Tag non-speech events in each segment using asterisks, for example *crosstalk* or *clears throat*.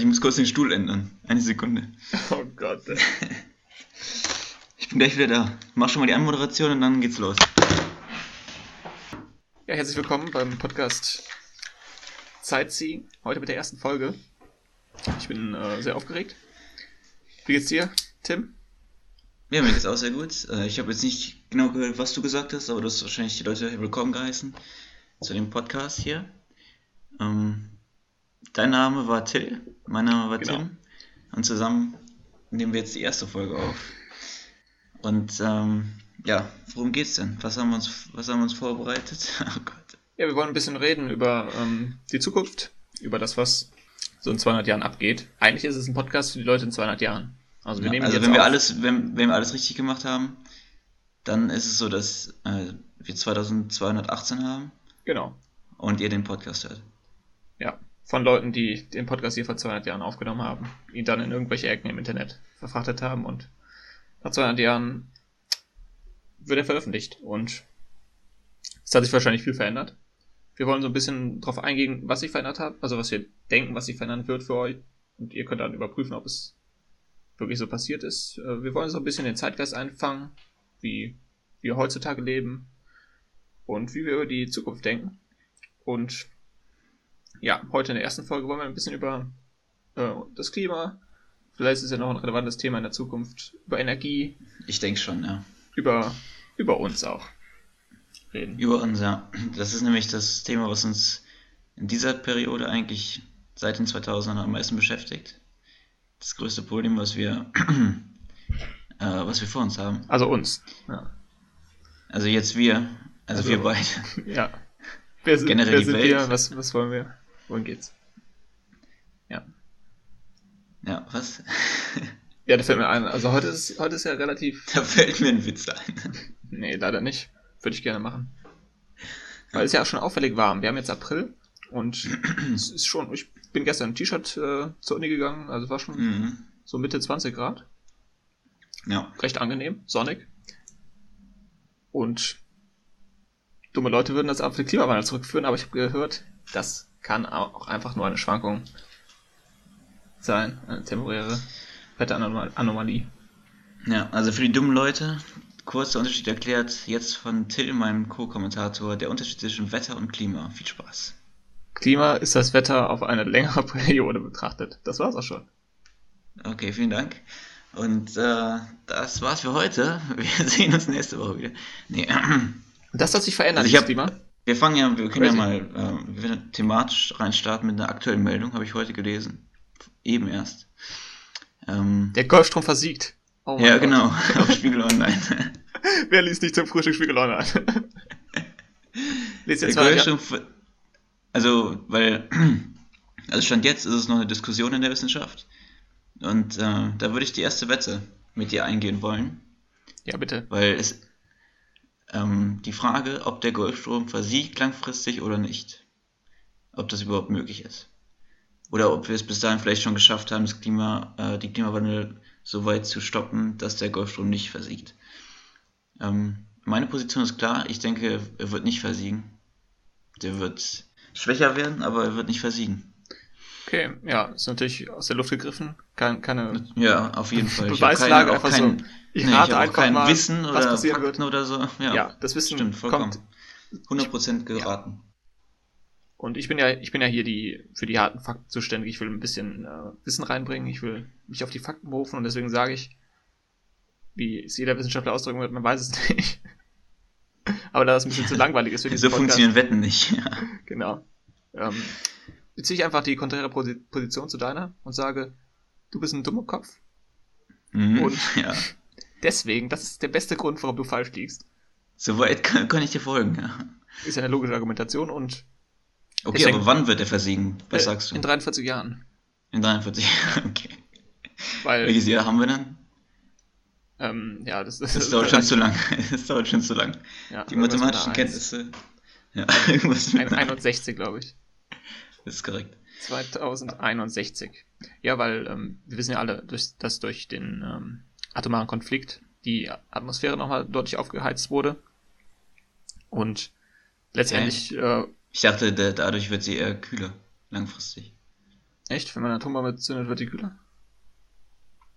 Warte, ich muss kurz den Stuhl ändern. Eine Sekunde. *laughs* Oh Gott. ey. Ich bin gleich wieder da. Mach schon mal die Anmoderation und dann geht's los. Ja, herzlich willkommen beim Podcast Sightseeing. Heute mit der ersten Folge. Ich bin äh, sehr aufgeregt. Wie geht's dir, Tim? Ja, mir geht's auch sehr gut. Äh, Ich habe jetzt nicht genau gehört, was du gesagt hast, aber du hast wahrscheinlich die Leute willkommen geheißen zu dem Podcast hier. Ähm, dein Name war Till, mein Name war Genau. Tim. Und zusammen nehmen wir jetzt die erste Folge auf. Und ähm, ja, worum geht's denn? Was haben wir uns, was haben wir uns vorbereitet? *laughs* Oh Gott. Ja, wir wollen ein bisschen reden über ähm, die Zukunft, über das, was so in 200 Jahren abgeht. Eigentlich ist es ein Podcast für die Leute in 200 Jahren. Also wir Ja, nehmen also wenn wir auf- alles, wenn, wenn wir alles richtig gemacht haben, dann ist es so, dass äh, wir 2218 haben Genau. und ihr den Podcast hört. Ja. Von Leuten, die den Podcast hier vor 200 Jahren aufgenommen haben, ihn dann in irgendwelche Ecken im Internet verfrachtet haben und nach 200 Jahren wird er veröffentlicht und es hat sich wahrscheinlich viel verändert. Wir wollen so ein bisschen drauf eingehen, was sich verändert hat, also was wir denken, was sich verändern wird für euch und ihr könnt dann überprüfen, ob es wirklich so passiert ist. Äh, Wir wollen so ein bisschen den Zeitgeist einfangen, wie wir heutzutage leben und wie wir über die Zukunft denken. Und ja, heute in der ersten Folge wollen wir ein bisschen über äh, das Klima, vielleicht ist es ja noch ein relevantes Thema in der Zukunft, über Energie, Ich denke schon, ja. über, über uns auch reden. Über uns, ja. Das ist nämlich das Thema, was uns in dieser Periode eigentlich seit den 2000ern am meisten beschäftigt. Das größte Problem, was wir, *clears throat* äh, was wir vor uns haben. Also uns. Ja. Also jetzt wir, also, Also- wir beide. ja. Wer sind, Generell wer die sind Welt. wir? Was, was wollen wir? Wohin geht's? Ja. Ja, was? *laughs* Ja, da fällt mir ein. Also heute ist, heute ist ja relativ. da fällt mir ein Witz ein. *laughs* Nee, leider nicht. Würde ich gerne machen. Weil es ja auch schon auffällig warm. Wir haben jetzt April und *clears throat* es ist schon. Ich bin gestern im T-Shirt äh, zur Uni gegangen, also war schon Mhm. so Mitte 20 Grad. Ja. recht angenehm, sonnig. Und dumme Leute würden das auf den Klimawandel zurückführen, aber ich habe gehört, das kann auch einfach nur eine Schwankung sein, eine temporäre Wetteranomalie. Ja, also für die dummen Leute, kurzer Unterschied erklärt, jetzt von Till, meinem Co-Kommentator, der Unterschied zwischen Wetter und Klima. Viel Spaß. Klima ist das Wetter auf eine längere *laughs* Periode betrachtet. Das war's auch schon. Okay, vielen Dank. Und äh, das war's für heute. Wir *laughs* sehen uns nächste Woche wieder. Nee, *clears throat* das hat sich verändert, Also ich hab- Klima. Wir fangen ja, wir können ja Crazy. mal äh, wir werden thematisch reinstarten mit einer aktuellen Meldung, habe ich heute gelesen. Eben erst. Ähm, Der Golfstrom versiegt. Oh ja, Gott. genau, *laughs* auf Spiegel Online. *laughs* Wer liest nicht zum Frühstück Spiegel Online? *laughs* Der jetzt mal. Golfstrom, ver- also, weil, *clears throat* also Stand jetzt ist es noch eine Diskussion in der Wissenschaft. Und äh, da würde ich die erste Wette mit dir eingehen wollen, Ja, bitte. weil es ähm, die Frage, ob der Golfstrom versiegt langfristig oder nicht, ob das überhaupt möglich ist. Oder ob wir es bis dahin vielleicht schon geschafft haben, das Klima, äh, die Klimawandel so weit zu stoppen, dass der Golfstrom nicht versiegt. Ähm, meine Position ist klar, ich denke, er wird nicht versiegen. Der wird schwächer werden, aber er wird nicht versiegen. Okay, ja, ist natürlich aus der Luft gegriffen. Kein, keine Ja, auf jeden Fall. Ich Beweislage, keine- auch einfach so. kein, Ich nee, ich rate auch einfach kein mal, Wissen was oder passieren Fakten oder so. Ja, Ja, das Wissen stimmt, vollkommen. kommt. 100% geraten. Und ich bin ja, ich bin ja hier die, für die harten Fakten zuständig. Ich will ein bisschen äh, Wissen reinbringen. Ich will mich auf die Fakten berufen und deswegen sage ich, wie es jeder Wissenschaftler ausdrücken wird, man weiß es *laughs* nicht. Aber da das ein bisschen zu langweilig ist für *laughs* diesen So funktionieren Wetten nicht. Ja. *laughs* Genau. Ähm, beziehe ich einfach die konträre Posi- Position zu deiner und sage, du bist ein dummer Kopf. Mhm. Und- ja. Deswegen, das ist der beste Grund, warum du falsch liegst. Soweit *laughs* kann, kann ich dir folgen. Ja. Ist ja eine logische Argumentation und Okay, Deswegen- aber wann wird er versiegen? Was äh, sagst du? in 43 Jahren. In 43. *laughs* Okay. Weil, Welches Jahr haben wir dann? ähm, ja, das, das, Das dauert schon zu lang. *laughs* Das dauert schon zu lang. Ja, Die mathematischen. Kenntnisse. Ja, irgendwas mit Ein- 61, glaube ich. Das ist korrekt. 2061. Ja, weil ähm, wir wissen ja alle, dass durch den ähm, atomaren Konflikt die Atmosphäre nochmal deutlich aufgeheizt wurde. Und letztendlich, äh, Ich dachte, da, dadurch wird sie eher kühler. Langfristig. Echt? Wenn man eine Atombombe zündet, wird die kühler?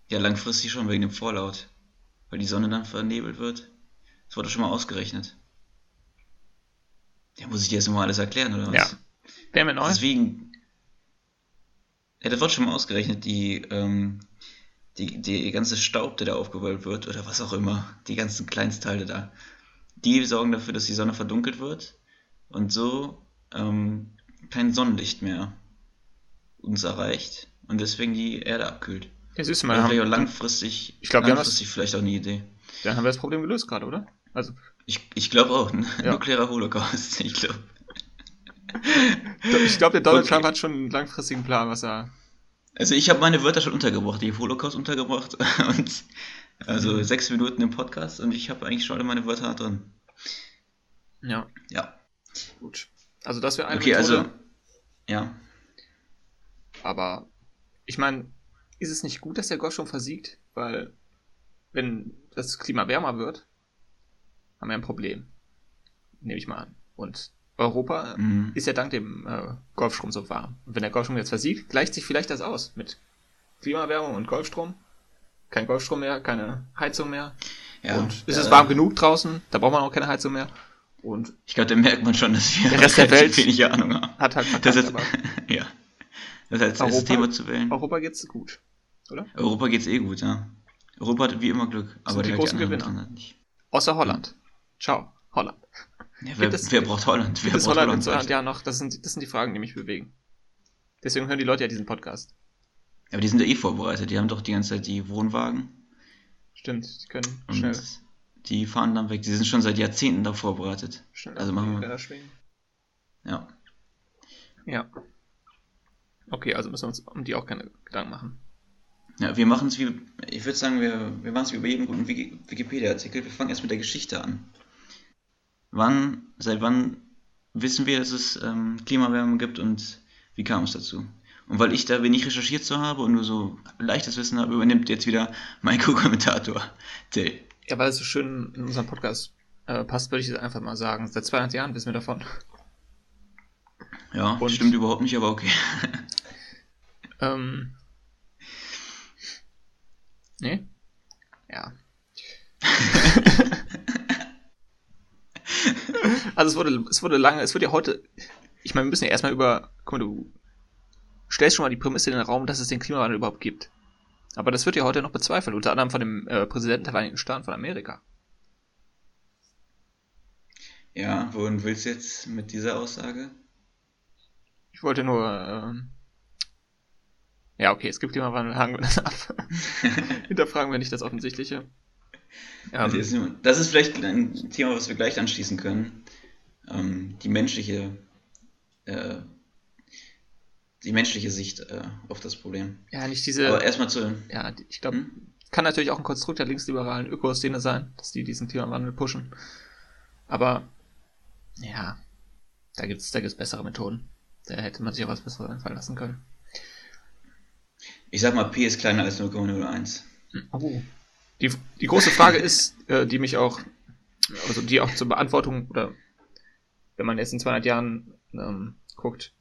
Ja, langfristig schon wegen dem Fallout. Weil die Sonne dann vernebelt wird. Das wurde schon mal ausgerechnet. Ja, muss ich dir jetzt nochmal alles erklären, oder was? Ja. Wer mit neu? Deswegen. Ja, das wird schon mal ausgerechnet, die, ähm, die, die ganze Staub, der da aufgewölbt wird, oder was auch immer, die ganzen Kleinstteile da, die sorgen dafür, dass die Sonne verdunkelt wird und so ähm, kein Sonnenlicht mehr uns erreicht und deswegen die Erde abkühlt. Du Oder mal, auch haben, langfristig, Ich glaub, wir haben langfristig vielleicht auch eine Idee. dann haben wir das Problem gelöst gerade, oder? Also, Ich, ich glaube auch, ein Ja. nuklearer Holocaust. *laughs* Ich glaube. ich glaube, der *laughs* Donald Okay. Trump hat schon einen langfristigen Plan, was er. Also ich habe meine Wörter schon untergebracht, die Holocaust untergebracht *laughs* und also Mhm. sechs Minuten im Podcast und ich habe eigentlich schon alle meine Wörter drin. Ja, Ja. gut. Also, das wäre eine Okay, Methode. also ja. Aber ich meine, ist es nicht gut, dass der Golfstrom versiegt? Weil, wenn das Klima wärmer wird, haben wir ein Problem. Nehme ich mal an. Und Europa Mhm. ist ja dank dem äh, Golfstrom so warm. Und wenn der Golfstrom jetzt versiegt, gleicht sich vielleicht das aus mit Klimawärmung und Golfstrom. Kein Golfstrom mehr, keine Heizung mehr. ja. und ist äh, es warm genug draußen, da braucht man auch keine Heizung mehr. Und Ich glaube, da merkt man schon, dass wir Der Rest der Welt wenig Ahnung haben. hat halt Das verkackt, ist, aber *laughs* ja. Das als Europa- Thema zu wählen. Europa geht's gut. Europa geht's eh gut, ja. Europa hat wie immer Glück, aber die halt großen Gewinner. Nicht. Außer Holland. Ciao, Holland. Ja, wer, es- wer braucht Holland? Wer braucht Holland Holland? 200 Jahren noch? Das sind, das sind die Fragen, die mich bewegen. Deswegen hören die Leute ja diesen Podcast. Aber die sind ja eh vorbereitet. Die haben doch die ganze Zeit die Wohnwagen Stimmt, die können und schnell, die fahren dann weg. Die sind schon seit Jahrzehnten da vorbereitet. schnell also machen wir-. Ja. Ja. Okay, also müssen wir uns um die auch keine Gedanken machen. Ja, wir machen es wie, ich würde sagen, wir, wir machen es wie bei jedem guten Wiki- Wikipedia-Artikel. Wir fangen erst mit der Geschichte an. Wann, seit wann wissen wir, dass es ähm, Klimawärme gibt und wie kam es dazu? Und weil ich da wenig recherchiert zu habe und nur so leichtes Wissen habe, übernimmt jetzt wieder mein Co-Kommentator, *laughs* Till. Ja, weil es so schön in unserem Podcast äh, passt, würde ich es einfach mal sagen. Seit 200 Jahren wissen wir davon. Ja, Und- stimmt überhaupt nicht, aber okay. *laughs* Ähm. Nee? Ja. *laughs* *laughs* also es wurde, es wurde lange, es wird ja heute. Ich meine, wir müssen ja erstmal über. Guck mal, du stellst schon mal die Prämisse in den Raum, dass es den Klimawandel überhaupt gibt. Aber das wird ja heute noch bezweifelt, unter anderem von dem äh, Präsidenten der Vereinigten Staaten von Amerika. Ja, wohin willst du jetzt mit dieser Aussage? Ich wollte nur. Ähm, ja, okay, es gibt Klimawandel, *laughs* haken wir das ab. *laughs* Hinterfragen wir nicht das Offensichtliche. Also Ähm, ist nur- das ist vielleicht ein Thema, was wir gleich anschließen können. Ähm, die menschliche, äh, die menschliche Sicht äh, auf das Problem. ja, nicht diese. Aber erstmal zu. ja, ich glaube, Hm? kann natürlich auch ein Konstrukt der linksliberalen Ökostene sein, dass die diesen Klimawandel pushen. Aber ja, da gibt's da gibt's bessere Methoden. Da hätte man sich auch was Besseres einfallen lassen können. Ich sag mal, P ist kleiner als 0,01. Oh. Die, die große Frage ist, äh, die mich auch, also die auch zur Beantwortung, oder wenn man jetzt in 200 Jahren ähm, guckt,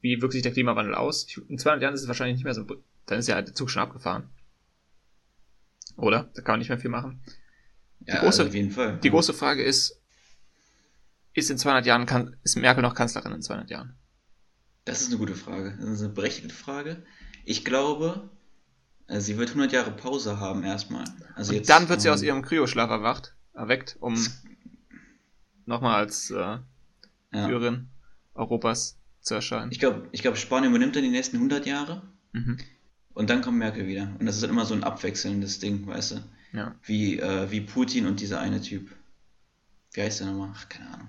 wie wirkt sich der Klimawandel aus? In 200 Jahren ist es wahrscheinlich nicht mehr so, dann ist ja der Zug schon abgefahren. Oder? Da kann man nicht mehr viel machen. Ja, große- also auf jeden Fall. Die große Frage ist, ist in 200 Jahren, kan ist Merkel noch Kanzlerin in 200 Jahren? Das ist eine gute Frage. Das ist eine berechtigte Frage. Ich glaube, sie wird 100 Jahre Pause haben erstmal. Also Und jetzt, dann wird sie ähm, aus ihrem Kryoschlaf erwacht, erweckt, um nochmal als äh, ja. Führerin Europas zu erscheinen. Ich glaube, ich glaub, Spanien übernimmt dann die nächsten 100 Jahre Mhm. und dann kommt Merkel wieder. Und das ist dann immer so ein abwechselndes Ding, weißt du? Ja. Wie, äh, wie Putin und dieser eine Typ. Wie heißt der nochmal? Ach, keine Ahnung.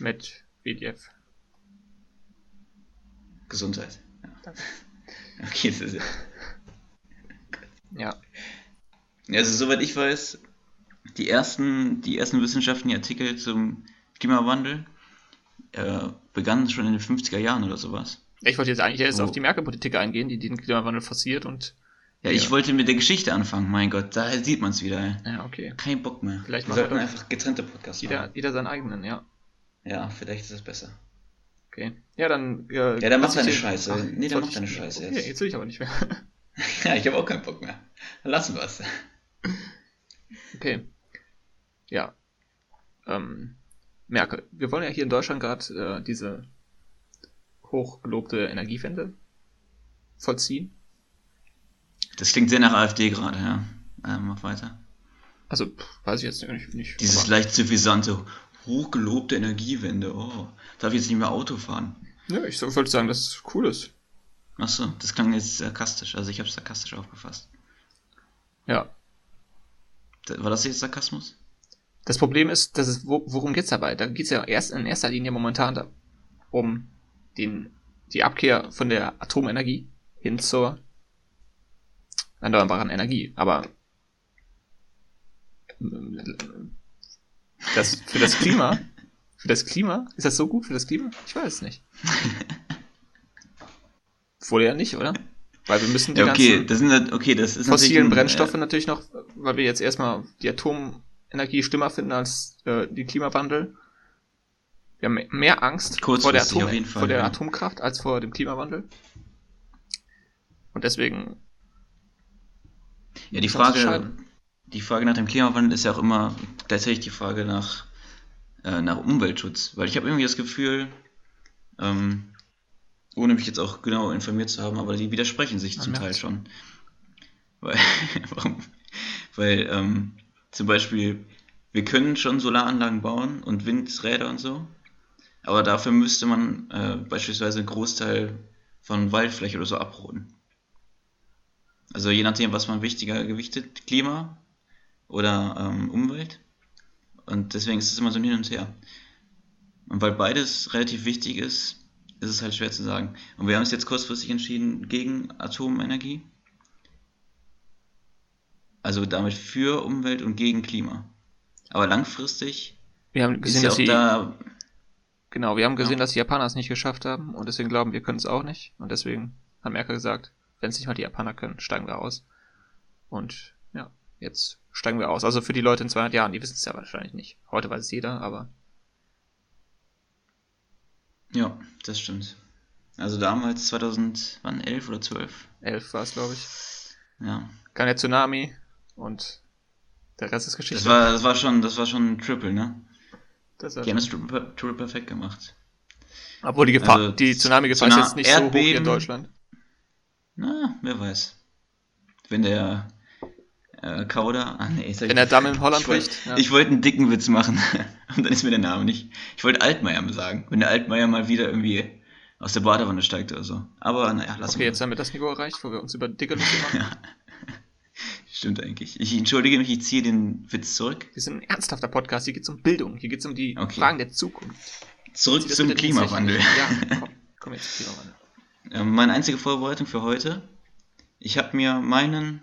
Mit WDF. Gesundheit. Ja. Danke. *laughs* Okay, das ist ja. Ja. Also, soweit ich weiß, die ersten, die ersten wissenschaftlichen Artikel zum Klimawandel äh, begannen schon in den 50er Jahren oder sowas. Ich wollte jetzt eigentlich erst Oh. auf die Merkel-Politik eingehen, die den Klimawandel forciert und. Ja, ich Ja. wollte mit der Geschichte anfangen, mein Gott, da sieht man es wieder. Ey. Ja, okay. Kein Bock mehr. Vielleicht wir machen wir sollten einfach getrennte Podcasts Jeder, machen. jeder seinen eigenen, ja. Ja, vielleicht ist das besser. Okay. Ja, dann. Äh, Ja, dann mach ich deine Scheiße. Ach, Nee, dann mach ich- deine Scheiße Okay, jetzt. jetzt will ich aber nicht mehr. *laughs* Ja, ich habe auch keinen Bock mehr. Dann lassen wir es. Okay. Ja. Ähm, Merkel. Wir wollen ja hier in Deutschland gerade äh, diese hochgelobte Energiewende vollziehen. Das klingt sehr nach AfD gerade, ja. Äh, mach weiter. Also, weiß ich jetzt nicht. nicht Dieses leicht suffisante, hochgelobte Energiewende. Oh, darf ich jetzt nicht mehr Auto fahren? Ja, ich wollte sagen, dass es cool ist. Achso, das klang jetzt sarkastisch. Also ich habe sarkastisch aufgefasst. Ja. War das jetzt Sarkasmus? Das Problem ist, dass es, wo, worum geht's dabei? Da geht's ja erst in erster Linie momentan da, um den, die Abkehr von der Atomenergie hin zur erneuerbaren Energie. Aber ähm, das, für das Klima, für das Klima, ist das so gut für das Klima? Ich weiß es nicht. *laughs* Wohl ja nicht, oder? Weil wir müssen die Ja, okay, ganzen das sind okay, das ist fossilen natürlich ein, Brennstoffe natürlich noch, weil wir jetzt erstmal die Atomenergie schlimmer finden als äh, die Klimawandel. Wir haben mehr Angst vor der, Atom Fall, vor der ja. Atomkraft als vor dem Klimawandel. Und deswegen Äh, ja, die Frage, die Frage nach dem Klimawandel ist ja auch immer tatsächlich die Frage nach, äh, nach Umweltschutz. Weil ich habe irgendwie das Gefühl, ähm, ohne mich jetzt auch genau informiert zu haben, aber die widersprechen sich Man zum Teil merkt's. schon. *laughs* Weil, warum? Weil ähm, zum Beispiel, wir können schon Solaranlagen bauen und Windräder und so, aber dafür müsste man äh, beispielsweise einen Großteil von Waldfläche oder so abroden. Also je nachdem, was man wichtiger gewichtet, Klima oder ähm, Umwelt. Und deswegen ist es immer so ein Hin und Her. Und weil beides relativ wichtig ist, ist es halt schwer zu sagen. Und wir haben uns jetzt kurzfristig entschieden gegen Atomenergie. Also damit für Umwelt und gegen Klima. Aber langfristig wir haben gesehen, ja dass die, da. genau, wir haben gesehen, Ja. dass die Japaner es nicht geschafft haben und deswegen glauben wir können es auch nicht. Und deswegen hat Merkel gesagt, wenn es nicht mal die Japaner können, steigen wir aus. Und ja, jetzt steigen wir aus. Also für die Leute in 200 Jahren, die wissen es ja wahrscheinlich nicht. Heute weiß es jeder, aber Ja, das stimmt. Also damals 2011 oder 12. 11 war es, glaube ich. Ja. Kam der Tsunami und der Rest ist Das Geschichte. war, das war schon, das war schon ein Triple, ne? Das Die haben das Triple, Triple perfekt gemacht. Obwohl die Gefahr, Also, die Tsunami-Gefahr ist jetzt nicht so hoch in Erdbeben- Deutschland. Na, wer weiß. Wenn der äh, Kauder. Ah, nee, Wenn der Damm in Holland bricht. Ja. Ich wollte einen dicken Witz machen. *laughs* Und dann ist mir der Name nicht. Ich wollte Altmaier sagen. Wenn der Altmaier mal wieder irgendwie aus der Badewanne steigt oder so. Aber naja, lass Okay, jetzt haben wir das Niveau erreicht, wo wir uns über dicke Lüfte *laughs* machen. Stimmt eigentlich. Ich entschuldige mich, ich ziehe den Witz zurück. Wir sind ein ernsthafter Podcast, hier geht es um Bildung, hier geht es um die Okay. Fragen der Zukunft. Zurück zum Klimawandel. *laughs* Ja, komm, komm jetzt zum Klimawandel. Ähm, meine einzige Vorbereitung für heute. Ich habe mir meinen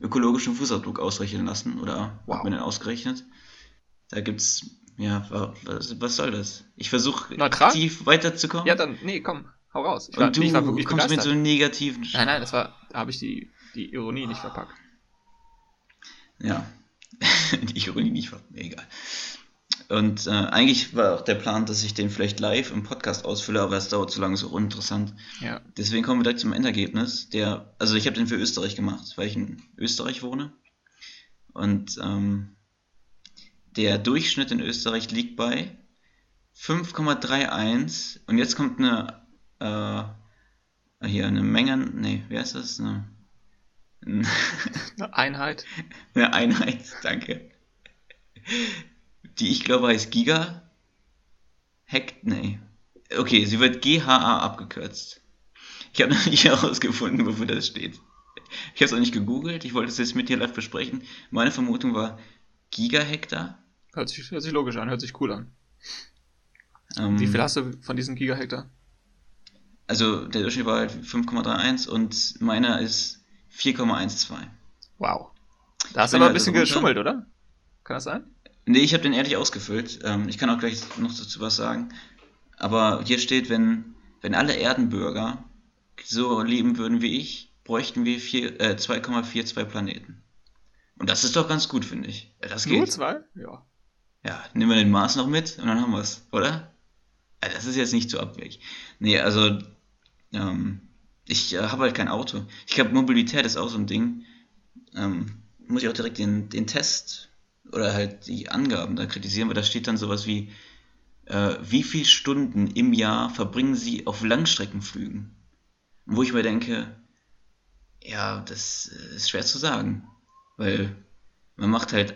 ökologischen Fußabdruck ausrechnen lassen oder Wow. hab mir den ausgerechnet. Da gibt's, ja, wa- was, was soll das? Ich versuche Neutral? aktiv weiterzukommen. Ja, dann, nee, komm, hau raus. Ich war, und du ich war wirklich kommst mit begeistert. so einem negativen. nein, nein, das war, da habe ich die, die Ironie nicht verpackt. Ja, *laughs* die Ironie nicht mir egal. Und äh, eigentlich war auch der Plan, dass ich den vielleicht live im Podcast ausfülle, aber es dauert zu lange, so uninteressant. Ja, Deswegen kommen wir direkt zum Endergebnis. Der, also ich habe den für Österreich gemacht, weil ich in Österreich wohne. Und ähm, der Durchschnitt in Österreich liegt bei 5,31. Und jetzt kommt eine äh, hier eine Menge, nee, wie heißt das? Eine, *laughs* eine Einheit. eine Einheit, danke. Die ich glaube heißt Giga. Hekt, nee. Okay, sie wird GHA abgekürzt. Ich habe *laughs* noch nicht herausgefunden, wofür das steht. Ich habe es auch nicht gegoogelt, ich wollte es jetzt mit dir live besprechen. Meine Vermutung war Gigahektar. Hört sich, hört sich logisch an, hört sich cool an. Ähm, Wie viel hast du von diesen Gigahektar? Also der Durchschnitt war halt 5,31 und meiner ist 4,12. Wow. Da hast du aber ein halt bisschen drunter. geschummelt, oder? Kann das sein? Nee, ich habe den ehrlich ausgefüllt. Ähm, ich kann auch gleich noch dazu was sagen. Aber hier steht, wenn, wenn alle Erdenbürger so leben würden wie ich, bräuchten wir vier- äh, 2,42 Planeten. Und das ist doch ganz gut, finde ich. Das Nur geht. zwei? Ja. Ja, nehmen wir den Mars noch mit und dann haben wir es, oder? das ist jetzt nicht so abwegig. Nee, also, ähm, ich äh, habe halt kein Auto. Ich glaube, Mobilität ist auch so ein Ding. Ähm, muss ich auch direkt den, den Test oder halt die Angaben da kritisieren, weil da steht dann sowas wie, äh, wie viele Stunden im Jahr verbringen Sie auf Langstreckenflügen? Wo ich mir denke, ja, das ist schwer zu sagen, weil man macht halt,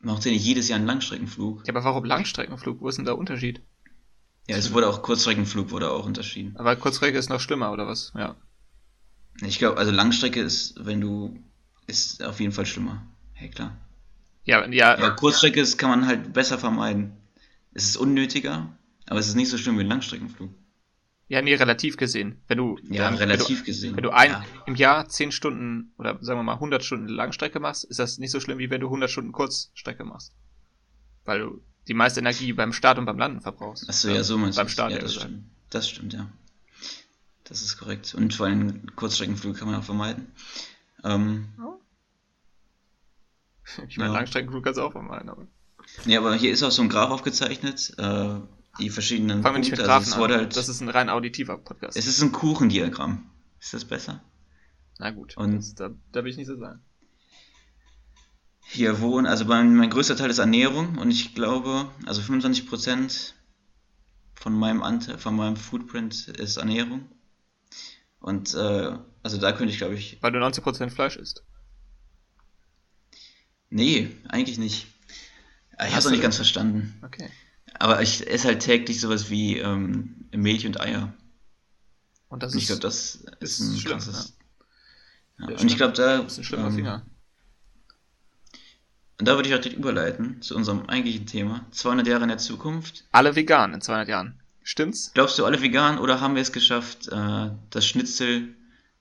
man macht ja nicht jedes Jahr einen Langstreckenflug. Ja, aber warum Langstreckenflug? Wo ist denn der Unterschied? Ja, es wurde auch Kurzstreckenflug wurde auch unterschieden. Aber Kurzstrecke ist noch schlimmer, oder was? Ja. Ich glaube, also Langstrecke ist, wenn du, ist auf jeden Fall schlimmer. Hey, klar. Ja, ja. Ja, Kurzstrecke ist, kann man halt besser vermeiden. Es ist unnötiger, aber es ist nicht so schlimm wie ein Langstreckenflug. Ja, nee, relativ gesehen. Wenn du, Ja, wenn relativ du, gesehen. Wenn du ein, ja. im Jahr 10 Stunden oder sagen wir mal 100 Stunden Langstrecke machst, ist das nicht so schlimm, wie wenn du 100 Stunden Kurzstrecke machst. Weil du die meiste Energie beim Start und beim Landen verbrauchst. Achso, ja, so meinst Beim du. Start, ja, ja, das stimmt. Das stimmt, ja. Das ist korrekt. Und vor allem Kurzstreckenflug kann man auch vermeiden. Ähm, *laughs* Ich meine, Ja. Langstreckenflug kannst du auch vermeiden, aber. nee, aber hier ist auch so ein Graph aufgezeichnet, äh, die verschiedenen Fangen wir nicht mit Punkte. Graphen also an. halt, Das ist ein rein auditiver Podcast. es ist ein Kuchendiagramm. Ist das besser? Na gut, Und- das, da, da will ich nicht so sagen. Hier wohnen, also mein, mein größter Teil ist Ernährung und ich glaube, also 25% von meinem Anteil, von meinem Footprint ist Ernährung. Und äh, also da könnte ich, glaube ich, Weil du 90% Fleisch isst. Nee, eigentlich nicht. Ich habe es noch nicht ganz verstanden. Okay. Aber ich esse halt täglich sowas wie ähm, Milch und Eier. Und das Und ich ist, glaube, das ist, ist ein schlimm, krasses. Ja. Ja, Und ich glaube, da, das ist ein schlimmer ähm, Finger. und da würde ich auch direkt überleiten zu unserem eigentlichen Thema. 200 Jahre in der Zukunft. Alle vegan in 200 Jahren. Stimmt's? Glaubst du alle vegan oder haben wir es geschafft, äh, das Schnitzel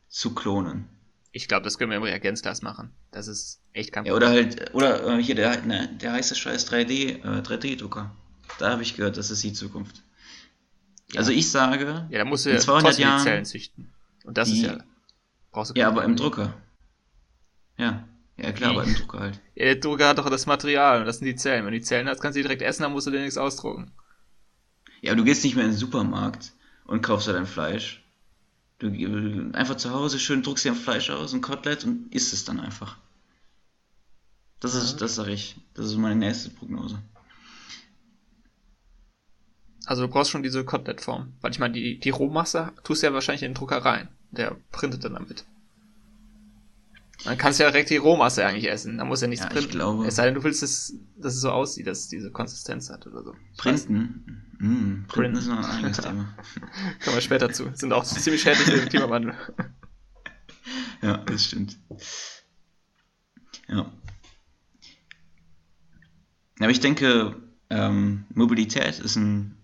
zu klonen? Ich glaube, das können wir im Reagenzglas machen. Das ist echt kein Ja, oder halt, oder äh, hier der, ne, der heiße Scheiß 3D, äh, 3D-Drucker. Da habe ich gehört, das ist die Zukunft. Ja. Also ich sage, Ja, da musst du in ja 200 trotzdem die Jahren, Zellen züchten. Und das ist die- ja. Brauchst du ja, aber im. Drucker. Ja, ja klar, aber im Drucker halt. Ja, der Drucker hat doch das Material und das sind die Zellen. Wenn du die Zellen hast, kannst du die direkt essen, dann musst du dir nichts ausdrucken. Ja, aber du gehst nicht mehr in den Supermarkt und kaufst da dein Fleisch. Du einfach zu Hause schön druckst dir ein Fleisch aus, ein Kotelett und isst es dann einfach. Das ist, das sage ich. Das ist meine nächste Prognose. Also du brauchst schon diese Kotelettform. Weil ich meine, die, die Rohmasse tust du ja wahrscheinlich in den Drucker rein. Der printet dann damit. Dann kannst du ja direkt die Rohmasse eigentlich essen. Da muss ja nichts Ja, ich printen. glaube- Es sei denn, du willst, dass, dass es so aussieht, dass es diese Konsistenz hat oder so. Ich Printen? Mm, Printen Printen. ist noch ein eigenes *laughs* Thema. Kommen wir später zu. Sind auch ziemlich schädlich für den Klimawandel. Ja, das stimmt. Ja. Aber ich denke, ähm, Mobilität ist ein,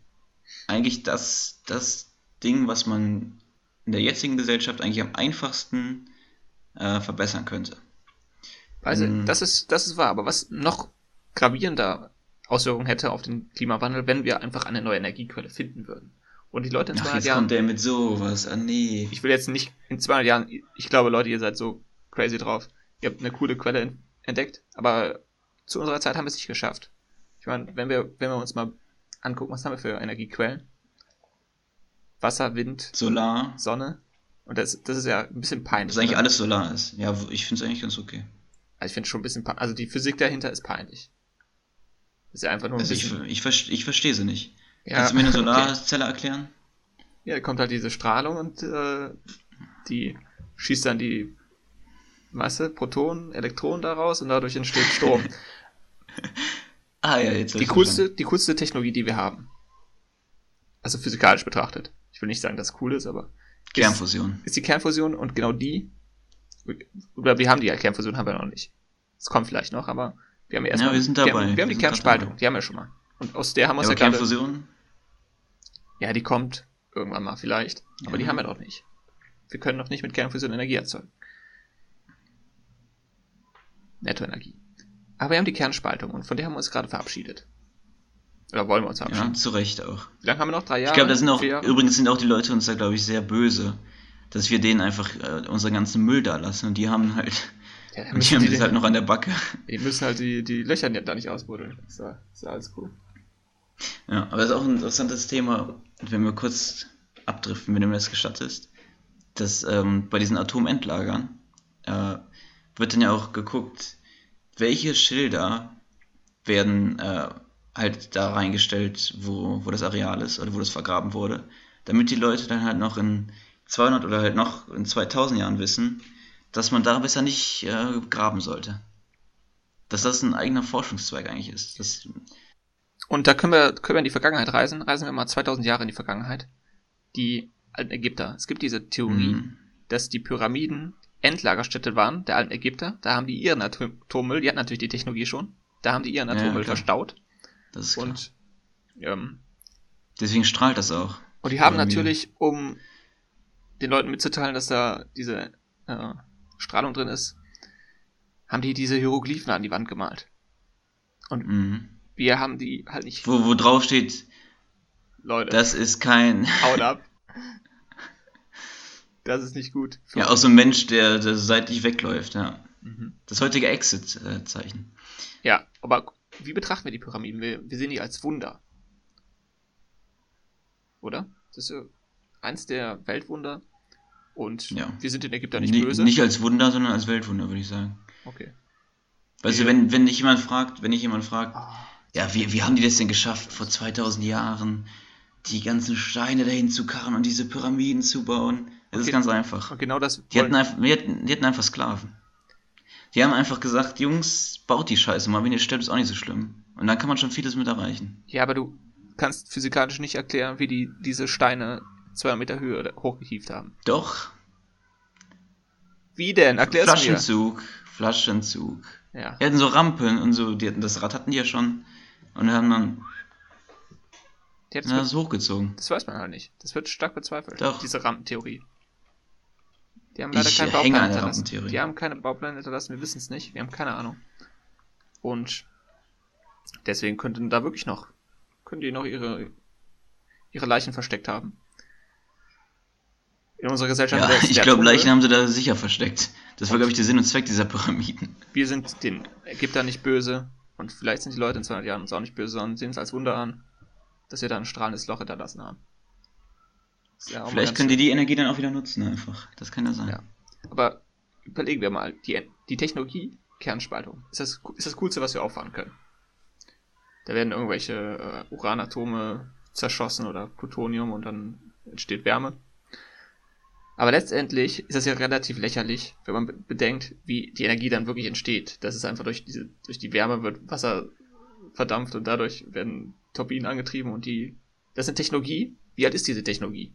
eigentlich das, das Ding, was man in der jetzigen Gesellschaft eigentlich am einfachsten äh, verbessern könnte. Also, Mm. das ist, das ist wahr. Aber was noch gravierender Auswirkungen hätte auf den Klimawandel, wenn wir einfach eine neue Energiequelle finden würden. Und die Leute in Ach, 200 jetzt Jahren, kommt der mit sowas. Ah, nee. ich will jetzt nicht in 200 Jahren, ich glaube, Leute, ihr seid so crazy drauf. Ihr habt eine coole Quelle en- entdeckt, aber zu unserer Zeit haben wir es nicht geschafft. Ich meine, wenn wir, wenn wir uns mal angucken, was haben wir für Energiequellen? Wasser, Wind, Solar. Sonne. Und das, das ist ja ein bisschen peinlich. Dass eigentlich oder? alles Solar ist. Ja, ich finde es eigentlich ganz okay. Also ich finde schon ein bisschen, pein- also die Physik dahinter ist peinlich. Das ist ja einfach nur ein Also ich, bisschen. ich, verste- ich verstehe sie nicht. ja, Kannst du mir eine *laughs* okay. Solarzelle erklären? Ja, da kommt halt diese Strahlung und äh, die schießt dann die Masse, Protonen, Elektronen daraus und dadurch entsteht Strom. *laughs* Ah ja, jetzt die coolste, die coolste Technologie, die wir haben. Also physikalisch betrachtet. Ich will nicht sagen, dass es cool ist, aber. Kernfusion. ist die Kernfusion und genau die, oder wir haben die ja, Kernfusion haben wir noch nicht. Es kommt vielleicht noch, aber wir haben ja erstmal, Ja, wir sind wir dabei. haben, wir Wir haben die Kernspaltung, die haben wir schon mal. Und aus der haben wir Ja, uns ja gerade, Kernfusion? ja, die kommt irgendwann mal vielleicht, aber Ja. die haben wir doch nicht. Wir können noch nicht mit Kernfusion Energie erzeugen. Nettoenergie. Aber wir haben die Kernspaltung und von der haben wir uns gerade verabschiedet. Oder wollen wir uns Ja, verabschieden? zu Recht auch. Wie lange haben wir noch? Drei Jahre? Ich glaube, da sind auch, Jahre? übrigens sind auch die Leute uns da, glaube ich, sehr böse, dass wir denen einfach äh, unseren ganzen Müll da lassen und die haben halt, Ja, *laughs* die haben die, das halt noch an der Backe. die müssen halt die, die Löcher da nicht ausbuddeln. Ist ja, ist ja alles cool. Ja, aber das ist auch ein interessantes Thema, wenn wir kurz abdriften, wenn du mir das gestattest, dass ähm, bei diesen Atomendlagern äh, wird dann ja auch geguckt, welche Schilder werden äh, halt da reingestellt, wo, wo das Areal ist oder wo das vergraben wurde, damit die Leute dann halt noch in 200 oder halt noch in 2000 Jahren wissen, dass man da besser nicht äh, graben sollte. Dass das ein eigener Forschungszweig eigentlich ist. Das, Und da können wir, können wir in die Vergangenheit reisen. Reisen wir mal 2000 Jahre in die Vergangenheit. Die alten Ägypter. Es gibt diese Theorie, Mhm. dass die Pyramiden Endlagerstätte waren der alten Ägypter. Da haben die ihren Atommüll, die hatten natürlich die Technologie schon, da haben die ihren Ja, Atommüll klar. verstaut. Das ist klar. Und, ähm, Deswegen strahlt das auch. und die haben natürlich, um den Leuten mitzuteilen, dass da diese äh, Strahlung drin ist, haben die diese Hieroglyphen an die Wand gemalt. Mhm. Wir haben die halt nicht, Wo, wo drauf steht, Leute, das ist kein. haut ab. *laughs* Das ist nicht gut. Ja, auch so ein Mensch, der, der seitlich wegläuft, ja. Mhm. Das heutige Exit-Zeichen. Ja, aber wie betrachten wir die Pyramiden? Wir, wir sehen die als Wunder. Oder? Das ist ja eins der Weltwunder. Und Ja. wir sind den Ägyptern nicht Ni- böse. Nicht als Wunder, sondern als Weltwunder, würde ich sagen. Okay. Weißt du, Ja. wenn, wenn dich jemand fragt, wenn dich jemand fragt, Ah, ja, wie, wie haben die das denn geschafft, vor 2000 Jahren die ganzen Steine dahin zu karren und diese Pyramiden zu bauen? Das ist Okay. ganz einfach. Und genau das Die hatten, einfach, die, hatten, die hatten einfach Sklaven. Die haben einfach gesagt, Jungs, baut die Scheiße mal, wenn ihr sterbt, ist auch nicht so schlimm. Und dann kann man schon vieles mit erreichen. Ja, aber du kannst physikalisch nicht erklären, wie die diese Steine 200 Meter Höhe hochgehievt haben. Doch, Wie denn? Erklär's mir. Flaschenzug, Flaschenzug. Ja. Die hatten so Rampen und so, die hatten, das Rad hatten die ja schon. Und haben dann Die mit- das hochgezogen. Das weiß man halt nicht. Das wird stark bezweifelt. Doch. Diese Rampentheorie. Die haben leider Ich keinen Bauplan hinterlassen. Die haben keine Baupläne hinterlassen, wir wissen es nicht. Wir haben keine Ahnung. Und deswegen könnten da wirklich noch, können die noch ihre, ihre Leichen versteckt haben. In unserer Gesellschaft. Ja, ich glaube. Leichen haben sie da sicher versteckt. Das war, glaube ich, der Sinn und Zweck dieser Pyramiden. Wir sind den Ägyptern nicht böse. Und vielleicht sind die Leute in 200 Jahren uns auch nicht böse, sondern sehen es als Wunder an, dass wir da ein strahlendes Loch hinterlassen haben. Ja Vielleicht können die die Energie dann auch wieder nutzen, einfach. Das kann ja sein. Ja. Aber überlegen wir mal, die, die Technologie Kernspaltung ist das, ist das Coolste, was wir auffahren können. Da werden irgendwelche äh, Uranatome zerschossen oder Plutonium und dann entsteht Wärme. Aber letztendlich ist das ja relativ lächerlich, wenn man be- bedenkt, wie die Energie dann wirklich entsteht. Das ist einfach durch diese, durch die Wärme wird Wasser verdampft und dadurch werden Turbinen angetrieben und die, das ist eine Technologie. Wie alt ist diese Technologie?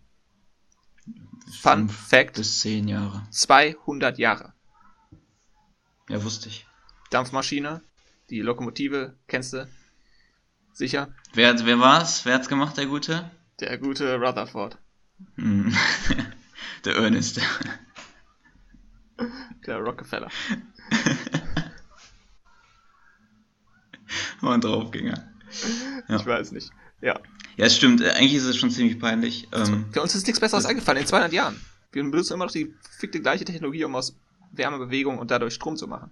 Fun Fünf Fact. Bis zehn Jahre. 200 Jahre. Ja, wusste ich. Dampfmaschine, die Lokomotive, kennst du? Sicher. Wer, wer war's? Wer hat's gemacht, der Gute? Der gute Rutherford. Hm. *laughs* der Ernest. Der Rockefeller. Ein Draufgänger. Ja. Ich weiß nicht. Ja. Ja, es stimmt. Äh, Eigentlich ist es schon ziemlich peinlich. Ähm, Für uns ist nichts Besseres eingefallen in 200 Jahren. Wir benutzen immer noch die fickte gleiche Technologie, um aus Wärme, Bewegung und dadurch Strom zu machen.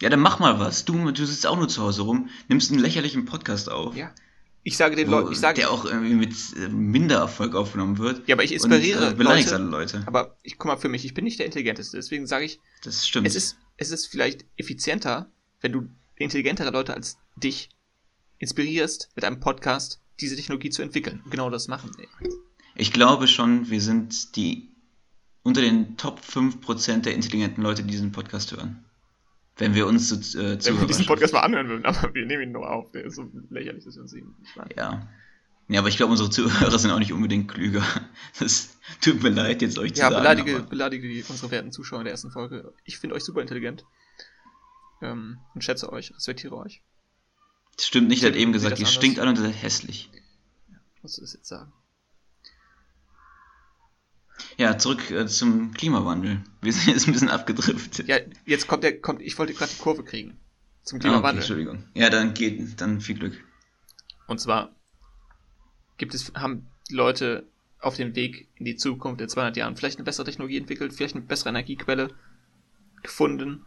ja, dann mach mal was. Du, du sitzt auch nur zu Hause rum, nimmst einen lächerlichen Podcast auf. Ja. Ich sage den Leuten, ich sage, der auch irgendwie mit äh, Mindererfolg aufgenommen wird. ja, aber ich inspiriere und, äh, Leute. alle Leute. Aber ich guck mal für mich, ich bin nicht der Intelligenteste, deswegen sage ich, Das stimmt. es ist, es ist vielleicht effizienter, wenn du intelligentere Leute als dich inspirierst, mit einem Podcast diese Technologie zu entwickeln. Und Genau das machen wir. Ich glaube schon, wir sind die unter den Top 5% der intelligenten Leute, die diesen Podcast hören. Wenn wir uns so äh, Wenn wir diesen Podcast mal anhören würden, *laughs* aber wir nehmen ihn nur auf. Der ist so lächerlich, dass wir uns ihn. Ja. Ja, aber ich glaube, unsere Zuhörer sind auch nicht unbedingt klüger. *laughs* Das tut mir leid, jetzt euch zu Ja, sagen. beleidige, aber beleidige die, unsere werten Zuschauer in der ersten Folge. Ich finde euch super intelligent. Ähm, und schätze euch, respektiere euch. Das stimmt nicht, er hat eben gesagt, ihr anders? stinkt alle und seid hässlich. Musst du das jetzt sagen? Ja, zurück äh, zum Klimawandel. Wir sind jetzt ein bisschen abgedriftet. Ja, jetzt kommt der, kommt, ich wollte gerade die Kurve kriegen. Zum Ah, okay, Klimawandel. Entschuldigung. Ja, dann geht, dann viel Glück. Und zwar gibt es, haben die Leute auf dem Weg in die Zukunft in 200 Jahren vielleicht eine bessere Technologie entwickelt, vielleicht eine bessere Energiequelle gefunden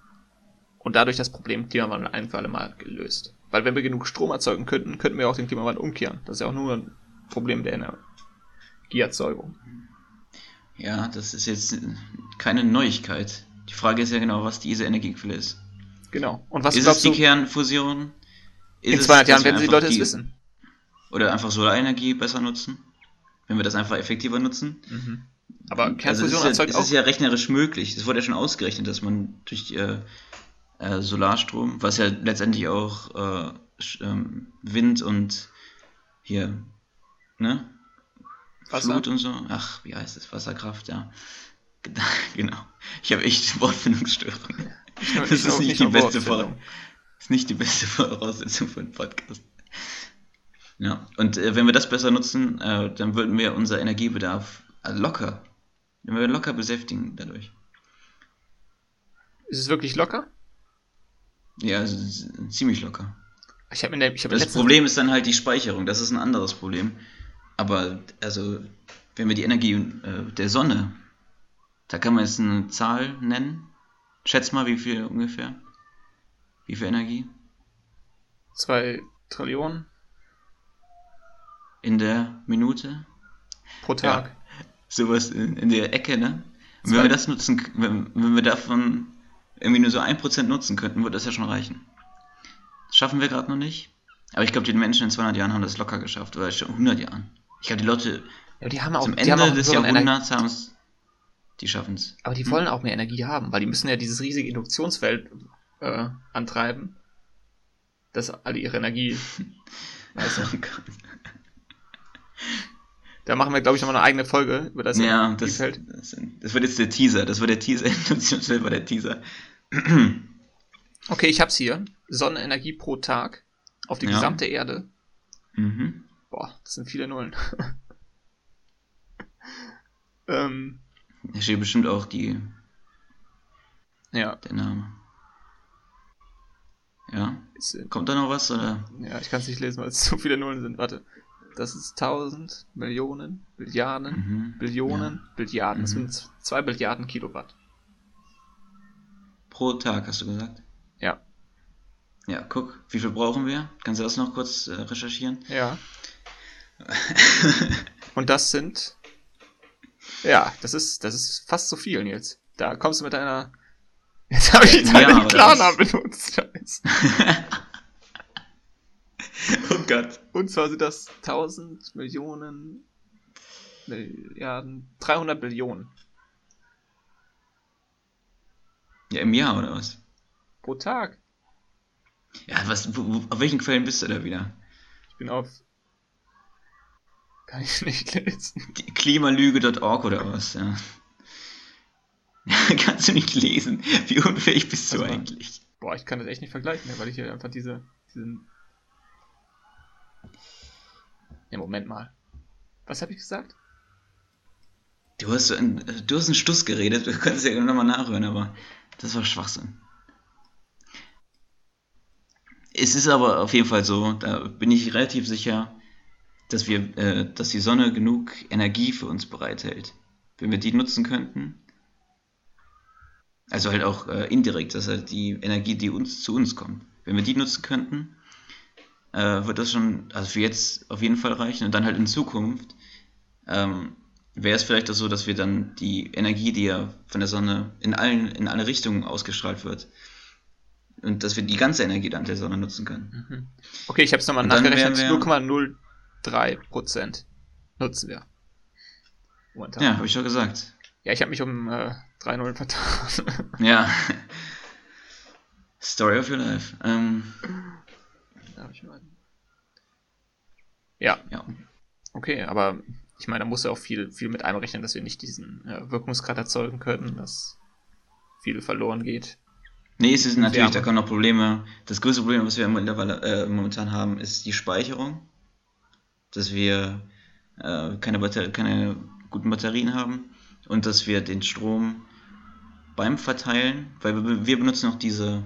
und dadurch das Problem Klimawandel ein für alle Mal gelöst. Weil wenn wir genug Strom erzeugen könnten, könnten wir auch den Klimawandel umkehren. Das ist ja auch nur ein Problem der Energieerzeugung. Ja, das ist jetzt keine Neuigkeit. Die Frage ist ja genau, was diese Energiequelle ist. Genau. Und was ist es die du, Kernfusion? Ist in es, 200 Jahren dass wir werden die Leute es wissen? Oder einfach Solarenergie besser nutzen? Wenn wir das einfach effektiver nutzen? Mhm. Aber Also Kernfusion es ist, ja, erzeugt es auch. ist ja rechnerisch möglich. Es wurde ja schon ausgerechnet, dass man durch äh, äh, Solarstrom, was ja letztendlich auch äh, ähm, Wind und hier, ne? Wasser? Flut und so. Ach, wie heißt es? Wasserkraft, ja. *laughs* Genau. Ich habe echt *laughs* Wortfindungsstörungen. Das ist nicht die beste. Vor ist nicht die beste Voraussetzung für einen Podcast. Ja, und äh, wenn wir das besser nutzen, äh, dann würden wir unser Energiebedarf äh, locker, wenn wir locker besäftigen dadurch. Ist es wirklich locker? Ja, ziemlich locker. Ich habe in der, ich habe Das Problem ist dann halt die Speicherung, das ist ein anderes Problem. Aber also, wenn wir die Energie äh, der Sonne, da kann man jetzt eine Zahl nennen. Schätz mal, wie viel ungefähr? Wie viel Energie? zwei Trillionen In der Minute? pro Tag. Sowas in, in der Ecke, ne? Und wenn wir das nutzen, wenn, wenn wir davon irgendwie nur so 1% nutzen könnten, würde das ja schon reichen. Das schaffen wir gerade noch nicht. Aber ich glaube, die Menschen in 200 Jahren haben das locker geschafft, oder schon 100 Jahren. Ich glaube, die Leute Ja, die haben auch, zum Ende des Jahrhunderts haben es. Die schaffen es. Aber die wollen auch mehr Energie haben, weil die müssen ja dieses riesige Induktionsfeld äh, antreiben, dass alle ihre Energie. *laughs* Du, da machen wir, glaube ich, nochmal eine eigene Folge über das ja, das, das, das wird jetzt der Teaser. Das war der Teaser. *laughs* Das war der Teaser. Okay, ich hab's hier. Sonnenenergie pro Tag auf die Ja. gesamte Erde. Mhm. Boah, das sind viele Nullen. *laughs* ähm, Da steht bestimmt auch die, ja, der Name. Ja. ist, äh, Kommt da noch was? Oder? ja, ich kann es nicht lesen, weil es *laughs* zu viele Nullen sind. Warte. Das ist 1000 Millionen, Billiarden, Mhm. Billionen, Billiarden. Das Mhm. sind 2 Billiarden Kilowatt. Pro Tag, hast du gesagt? Ja. Ja, guck, wie viel brauchen wir? Kannst du das noch kurz äh, recherchieren? Ja. *laughs* Und das sind. Ja, das ist, das ist fast so viel, Nils. Da kommst du mit deiner. *laughs* Jetzt habe ich Ja, deinen aber Klarna das- benutzt. *laughs* Gott. Und zwar sind das 1000 Millionen. Milliarden. 300 Billionen Ja, im Jahr oder was? pro Tag. Ja, was, wo, auf welchen Quellen bist du da wieder? Ich bin auf. Kann ich nicht lesen. Klimalüge.org oder was? Ja. *laughs* Kannst du nicht lesen? Wie unfähig bist du Also, eigentlich? Boah, ich kann das echt nicht vergleichen, weil ich hier einfach diese. diesen. Ja, Moment mal. Was habe ich gesagt? Du hast, so ein, du hast einen Stuss geredet, du kannst ja nochmal nachhören, aber das war Schwachsinn. Es ist aber auf jeden Fall so, da bin ich relativ sicher, dass wir, äh, dass die Sonne genug Energie für uns bereithält. Wenn wir die nutzen könnten, also halt auch äh, indirekt, dass halt die Energie, die uns zu uns kommt, wenn wir die nutzen könnten, äh, wird das schon, also für jetzt auf jeden Fall reichen und dann halt in Zukunft ähm, wäre es vielleicht auch so, dass wir dann die Energie, die ja von der Sonne in allen in alle Richtungen ausgestrahlt wird, und dass wir die ganze Energie dann der Sonne nutzen können. Mhm. Okay, ich habe es nochmal nachgerechnet. wären wir- 0,03% nutzen wir. Momentan. Ja, habe ich doch gesagt. Ja, ich habe mich um äh, 3 Nullen vertan. Ja. *laughs* Story of your life. Ähm, Da hab ich mal- ja, ja. okay, aber ich meine, da muss ja auch viel, viel mit einberechnen, dass wir nicht diesen äh, Wirkungsgrad erzeugen können, dass viel verloren geht. Nee, es ist natürlich, da kommen noch Probleme. Das größte Problem, was wir mittlerweile äh, momentan haben, ist die Speicherung. Dass wir äh, keine, Batter keine guten Batterien haben und dass wir den Strom beim Verteilen, weil wir, wir benutzen auch diese,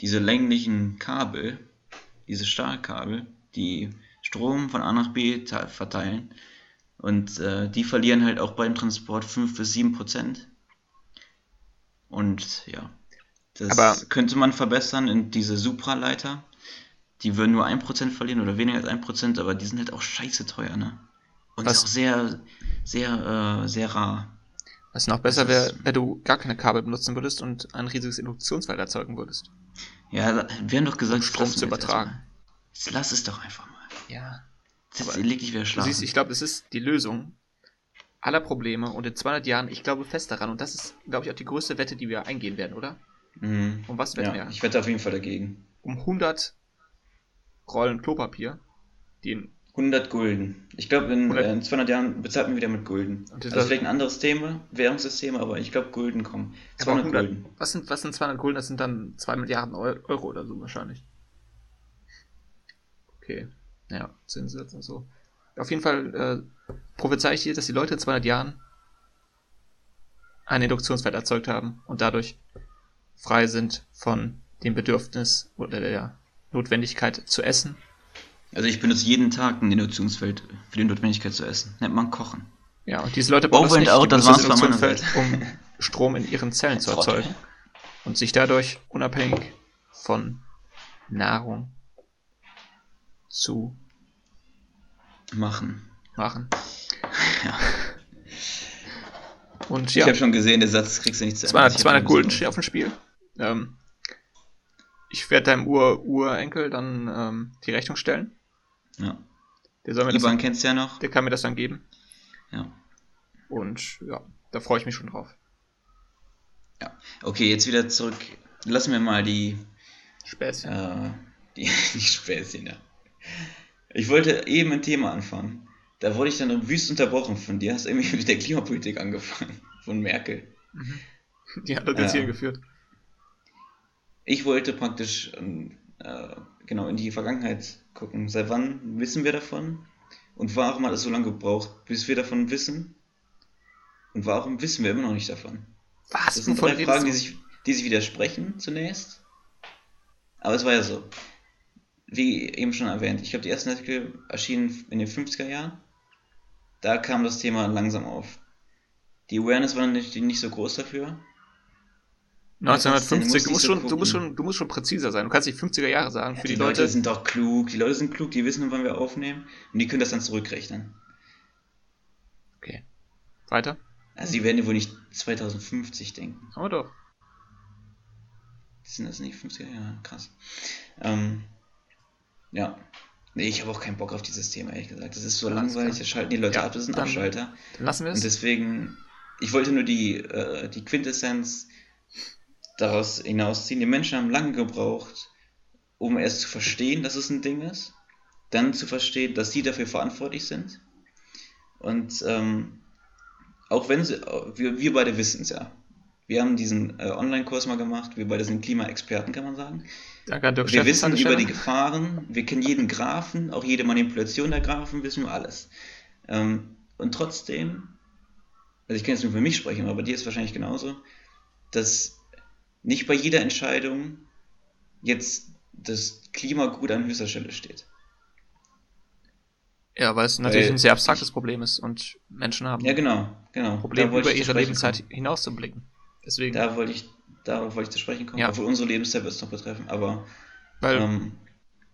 diese länglichen Kabel, diese Stahlkabel, die Strom von A nach B te- verteilen. Und äh, die verlieren halt auch beim Transport 5 bis 7 Prozent. Und ja, das Aber- könnte man verbessern in diese Supraleiter, die würden nur 1% verlieren oder weniger als 1%, aber die sind halt auch scheiße teuer, ne? Und Was- ist auch sehr, sehr, äh, sehr rar. Was noch besser wäre, wenn du gar keine Kabel benutzen würdest und ein riesiges Induktionsfeld erzeugen würdest. Ja, wir haben doch gesagt, Strom zu jetzt übertragen. Jetzt lass es doch einfach mal. Ja. Jetzt leg dich wieder Du schlafen. siehst, ich glaube, das ist die Lösung aller Probleme und in 200 Jahren, ich glaube fest daran und das ist, glaube ich, auch die größte Wette, die wir eingehen werden, oder? mhm. Um was wetten ja, wir? ich wette auf jeden Fall dagegen. Um 100 Rollen Klopapier, die in 100 Gulden. Ich glaube, in, 100. äh, in 200 Jahren bezahlt man wieder mit Gulden. Das- also vielleicht ein anderes Thema, Währungssystem, aber ich glaube, Gulden kommen. Aber 200 100 Gulden. Was sind, was sind 200 Gulden? Das sind dann 2 Milliarden Eu- Euro oder so wahrscheinlich. Okay. Ja, Zinssätze und so. Auf jeden Fall äh, prophezei ich dir, dass die Leute in 200 Jahren ein Induktionsfeld erzeugt haben und dadurch frei sind von dem Bedürfnis oder der Notwendigkeit zu essen. Also ich benutze jeden Tag ein Induktionsfeld für die Notwendigkeit zu essen. Nennt man Kochen. Ja, und diese Leute bauen Over das nicht. out, das war's von meiner um Strom in ihren Zellen zu erzeugen und sich dadurch unabhängig von Nahrung zu Machen. machen. *laughs* Ja. Und Ich ja, habe schon gesehen, der Satz kriegst du nicht zu Ende. 200, Ich hab 200 schon Gulden stehen auf dem Spiel. Ähm, ich werde deinem Ur Urenkel dann ähm, die Rechnung stellen. Ja. Der soll mir das, IBAN kennst du ja noch. der kann mir das dann geben. Ja. Und ja, da freue ich mich schon drauf. ja. Okay, jetzt wieder zurück. Lassen wir mal die, Späßchen. äh, die, *laughs* die Späßchen, ja. Ich wollte eben ein Thema anfangen. Da wurde ich dann wüst unterbrochen von dir. Hast irgendwie *laughs* mit der Klimapolitik angefangen. Von Merkel. Die hat das jetzt Ja. hier geführt. Ich wollte praktisch ähm, äh, genau in die Vergangenheit gucken. Seit wann wissen wir davon? Und warum hat es so lange gebraucht, bis wir davon wissen? Und warum wissen wir immer noch nicht davon? Was? Das sind drei Fragen, die sich, die sich widersprechen zunächst. Aber es war ja so. Wie eben schon erwähnt, ich glaube, die ersten Artikel erschienen in den 50er Jahren. Da kam das Thema langsam auf. Die Awareness war nicht, nicht so groß dafür. 1950, Du musst schon, du, musst schon, du musst schon präziser sein. Du kannst nicht 50er Jahre sagen für die, die Leute. sind doch klug, die Leute sind klug, die wissen, wann wir aufnehmen und die können das dann zurückrechnen. Okay. Weiter? Also die werden ja wohl nicht 2050 denken. Aber doch. Sind das nicht 50er? Ja, krass. Ähm, ja. Nee, ich habe auch keinen Bock auf dieses Thema, ehrlich gesagt. Das ist so langweilig, das schalten die Leute Ja, ab, das ist ein dann- Abschalter. Dann lassen wir Und es. deswegen, ich wollte nur die, äh, die Quintessenz daraus hinausziehen. Die Menschen haben lange gebraucht, um erst zu verstehen, dass es ein Ding ist, dann zu verstehen, dass sie dafür verantwortlich sind. Und ähm, auch wenn sie, wir, wir beide wissen es ja. Wir haben diesen äh, Online-Kurs mal gemacht, wir beide sind Klimaexperten, kann man sagen. Danke an Dirk Wir wissen über die. Gefahren, wir kennen jeden Graphen, auch jede Manipulation der Graphen, wissen wir alles. Ähm, und trotzdem, also ich kann jetzt nur für mich sprechen, aber dir ist wahrscheinlich genauso, dass nicht bei jeder Entscheidung jetzt das Klimagut an höchster Stelle steht. Ja, weil es natürlich Weil ein sehr abstraktes Problem ist und Menschen haben Ja, genau, genau. Probleme über ich ihre Lebenszeit kommen. hinaus zu blicken. Deswegen, Da wollte ich, darauf wollte ich zu sprechen kommen, Ja. obwohl unsere Lebenszeit wird es noch betreffen, aber weil Ähm,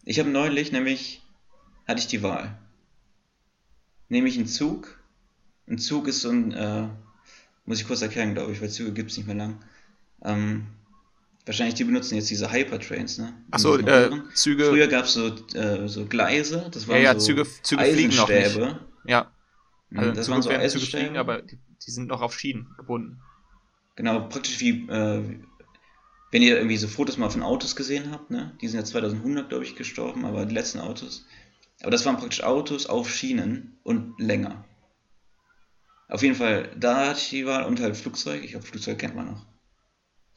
ich habe neulich, nämlich, hatte ich die Wahl. Nehme ich einen Zug. Ein Zug ist so ein, äh, muss ich kurz erklären, glaube ich, weil Züge gibt es nicht mehr lang. Ähm, wahrscheinlich die benutzen jetzt diese Hypertrains, ne? Achso, äh. Züge, Früher gab es so, äh, so Gleise, das ja, waren ja, so Züge, Züge fliegen noch nicht. Eisenstäbe. Ja, Mhm, also das Züge waren so werden Züge Eisenstäbe. fliegen, aber die, die sind noch auf Schienen gebunden. Genau, praktisch wie, äh, wenn ihr irgendwie so Fotos mal von Autos gesehen habt, ne? Die sind ja 2100, glaube ich, gestorben, aber die letzten Autos. Aber das waren praktisch Autos auf Schienen und länger. Auf jeden Fall, da hatte ich die Wahl und halt Flugzeug. Ich glaube, Flugzeug kennt man noch.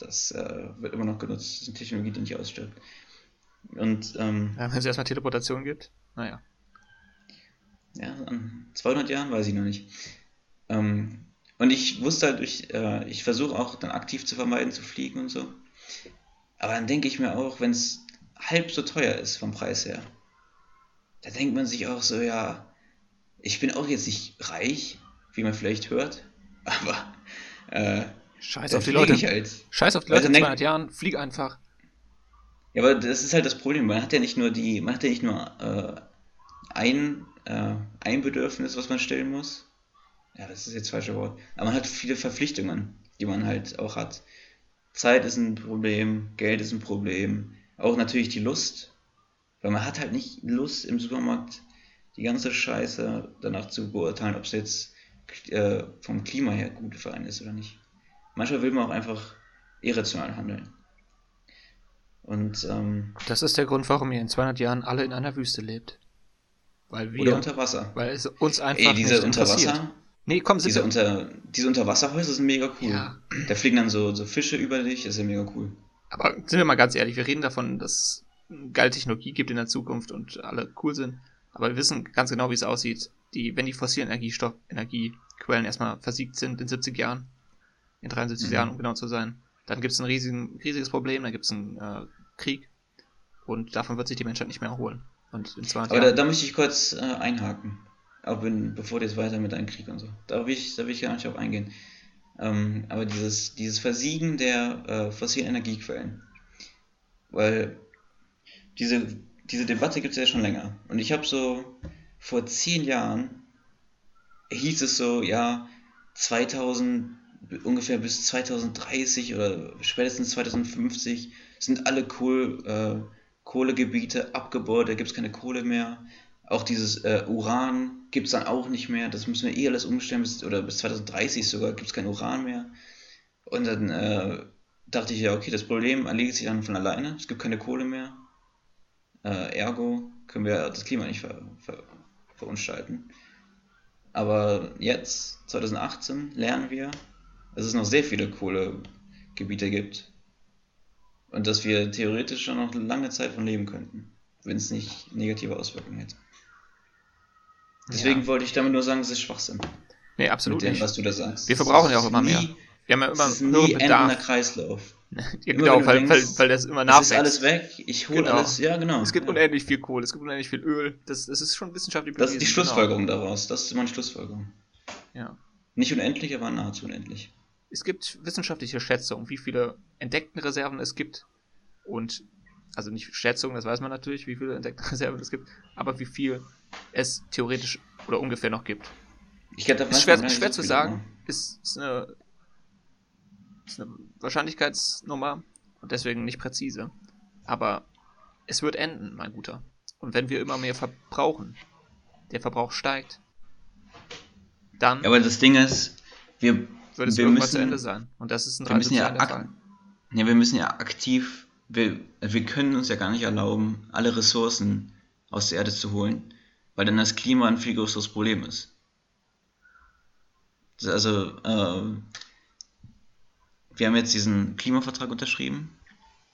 Das äh, wird immer noch genutzt. Das ist eine Technologie, die nicht ausstirbt. Und ähm, Ja, wenn es erstmal Teleportation gibt, naja. ja, an 200 Jahren weiß ich noch nicht. Ähm, und ich wusste halt, durch, äh, ich versuche auch dann aktiv zu vermeiden, zu fliegen und so. Aber dann denke ich mir auch, wenn es halb so teuer ist vom Preis her, da denkt man sich auch so, ja, ich bin auch jetzt nicht reich, wie man vielleicht hört, *laughs* aber äh, Scheiß da auf die Leute. halt. Scheiß auf die Leute, in denk- 200 Jahren, flieg einfach. Ja, aber das ist halt das Problem. Man hat ja nicht nur die, man hat ja nicht nur äh, ein, äh, ein Bedürfnis, was man stillen muss. Ja, das ist jetzt das falsche Wort. Aber man hat viele Verpflichtungen, die man halt auch hat. Zeit ist ein Problem, Geld ist ein Problem, auch natürlich die Lust. Weil man hat halt nicht Lust im Supermarkt die ganze Scheiße danach zu beurteilen, ob es jetzt äh, vom Klima her gut für einen ist oder nicht. Manchmal will man auch einfach irrational handeln. Und ähm, das ist der Grund, warum ihr in 200 Jahren alle in einer Wüste lebt. Weil wir, oder unter Wasser. Weil es uns einfach Ey, diese Unterwasser. Nee, komm, diese, unter, diese Unterwasserhäuser sind mega cool. Ja. Da fliegen dann so, so Fische über dich, das ist ja mega cool. Aber sind wir mal ganz ehrlich, wir reden davon, dass es geile Technologie gibt in der Zukunft und alle cool sind. Aber wir wissen ganz genau, wie es aussieht. Die, wenn die fossilen Energiestoff, Energiequellen erstmal versiegt sind in 70 Jahren, in 73 mhm. Jahren, um genau zu sein, dann gibt es ein riesigen, riesiges Problem, dann gibt es einen äh, Krieg und davon wird sich die Menschheit nicht mehr erholen. Und in 200 Aber da, da, möchte ich kurz äh, einhaken, auch wenn, bevor du jetzt weiter mit deinem Krieg und so. Da will ich, da will ich gar nicht auf eingehen. Ähm, aber dieses, dieses Versiegen der äh, fossilen Energiequellen, weil diese, diese Debatte gibt es ja schon länger. Und ich habe so vor zehn Jahren hieß es so, ja, 2000 ungefähr bis 2030 oder spätestens 2050 sind alle Kohl, äh, Kohlegebiete abgebaut, da gibt es keine Kohle mehr. Auch dieses äh, Uran gibt es dann auch nicht mehr, das müssen wir eh alles umstellen, bis, oder bis 2030 sogar gibt es kein Uran mehr. Und dann äh, dachte ich ja, okay, das Problem erledigt sich dann von alleine, es gibt keine Kohle mehr. Äh, ergo können wir das Klima nicht ver, ver, verunstalten. Aber jetzt, 2018, lernen wir, dass es noch sehr viele Kohlegebiete gibt und dass wir theoretisch schon noch lange Zeit von leben könnten, wenn es nicht negative Auswirkungen hätte. Deswegen ja. wollte ich damit nur sagen, es ist Schwachsinn. Nee, absolut mit dem, nicht. was du da sagst. Wir verbrauchen ja auch immer nie, mehr. Wir haben ja immer es ist nie endender Kreislauf. *laughs* ja, genau, weil, denkst, weil, weil, das immer nachwächst. Es ist alles weg, ich hole genau. alles, ja genau. Es gibt ja. unendlich viel Kohle, es gibt unendlich viel Öl, das, das ist schon wissenschaftlich bewiesen. Das ist die Schlussfolgerung genau. daraus, das ist meine Schlussfolgerung. Ja. Nicht unendlich, aber nahezu unendlich. Es gibt wissenschaftliche Schätzungen, wie viele entdeckten Reserven es gibt und also nicht Schätzungen, das weiß man natürlich, wie viele entdeckte *laughs* Reserven es gibt, aber wie viel es theoretisch oder ungefähr noch gibt. Ich hätte ist schwer, schwer zu sagen, ist, ist, eine, ist eine Wahrscheinlichkeitsnummer und deswegen nicht präzise. Aber es wird enden, mein Guter. Und wenn wir immer mehr verbrauchen, der Verbrauch steigt, dann. Ja, aber das Ding ist, wir, wird es wir irgendwann müssen, zu Ende sein. Und das ist ein wir müssen ja, ja, wir müssen ja aktiv, wir, wir können uns ja gar nicht erlauben, alle Ressourcen aus der Erde zu holen, weil dann das Klima ein viel größeres Problem ist. Also, äh, wir haben jetzt diesen Klimavertrag unterschrieben,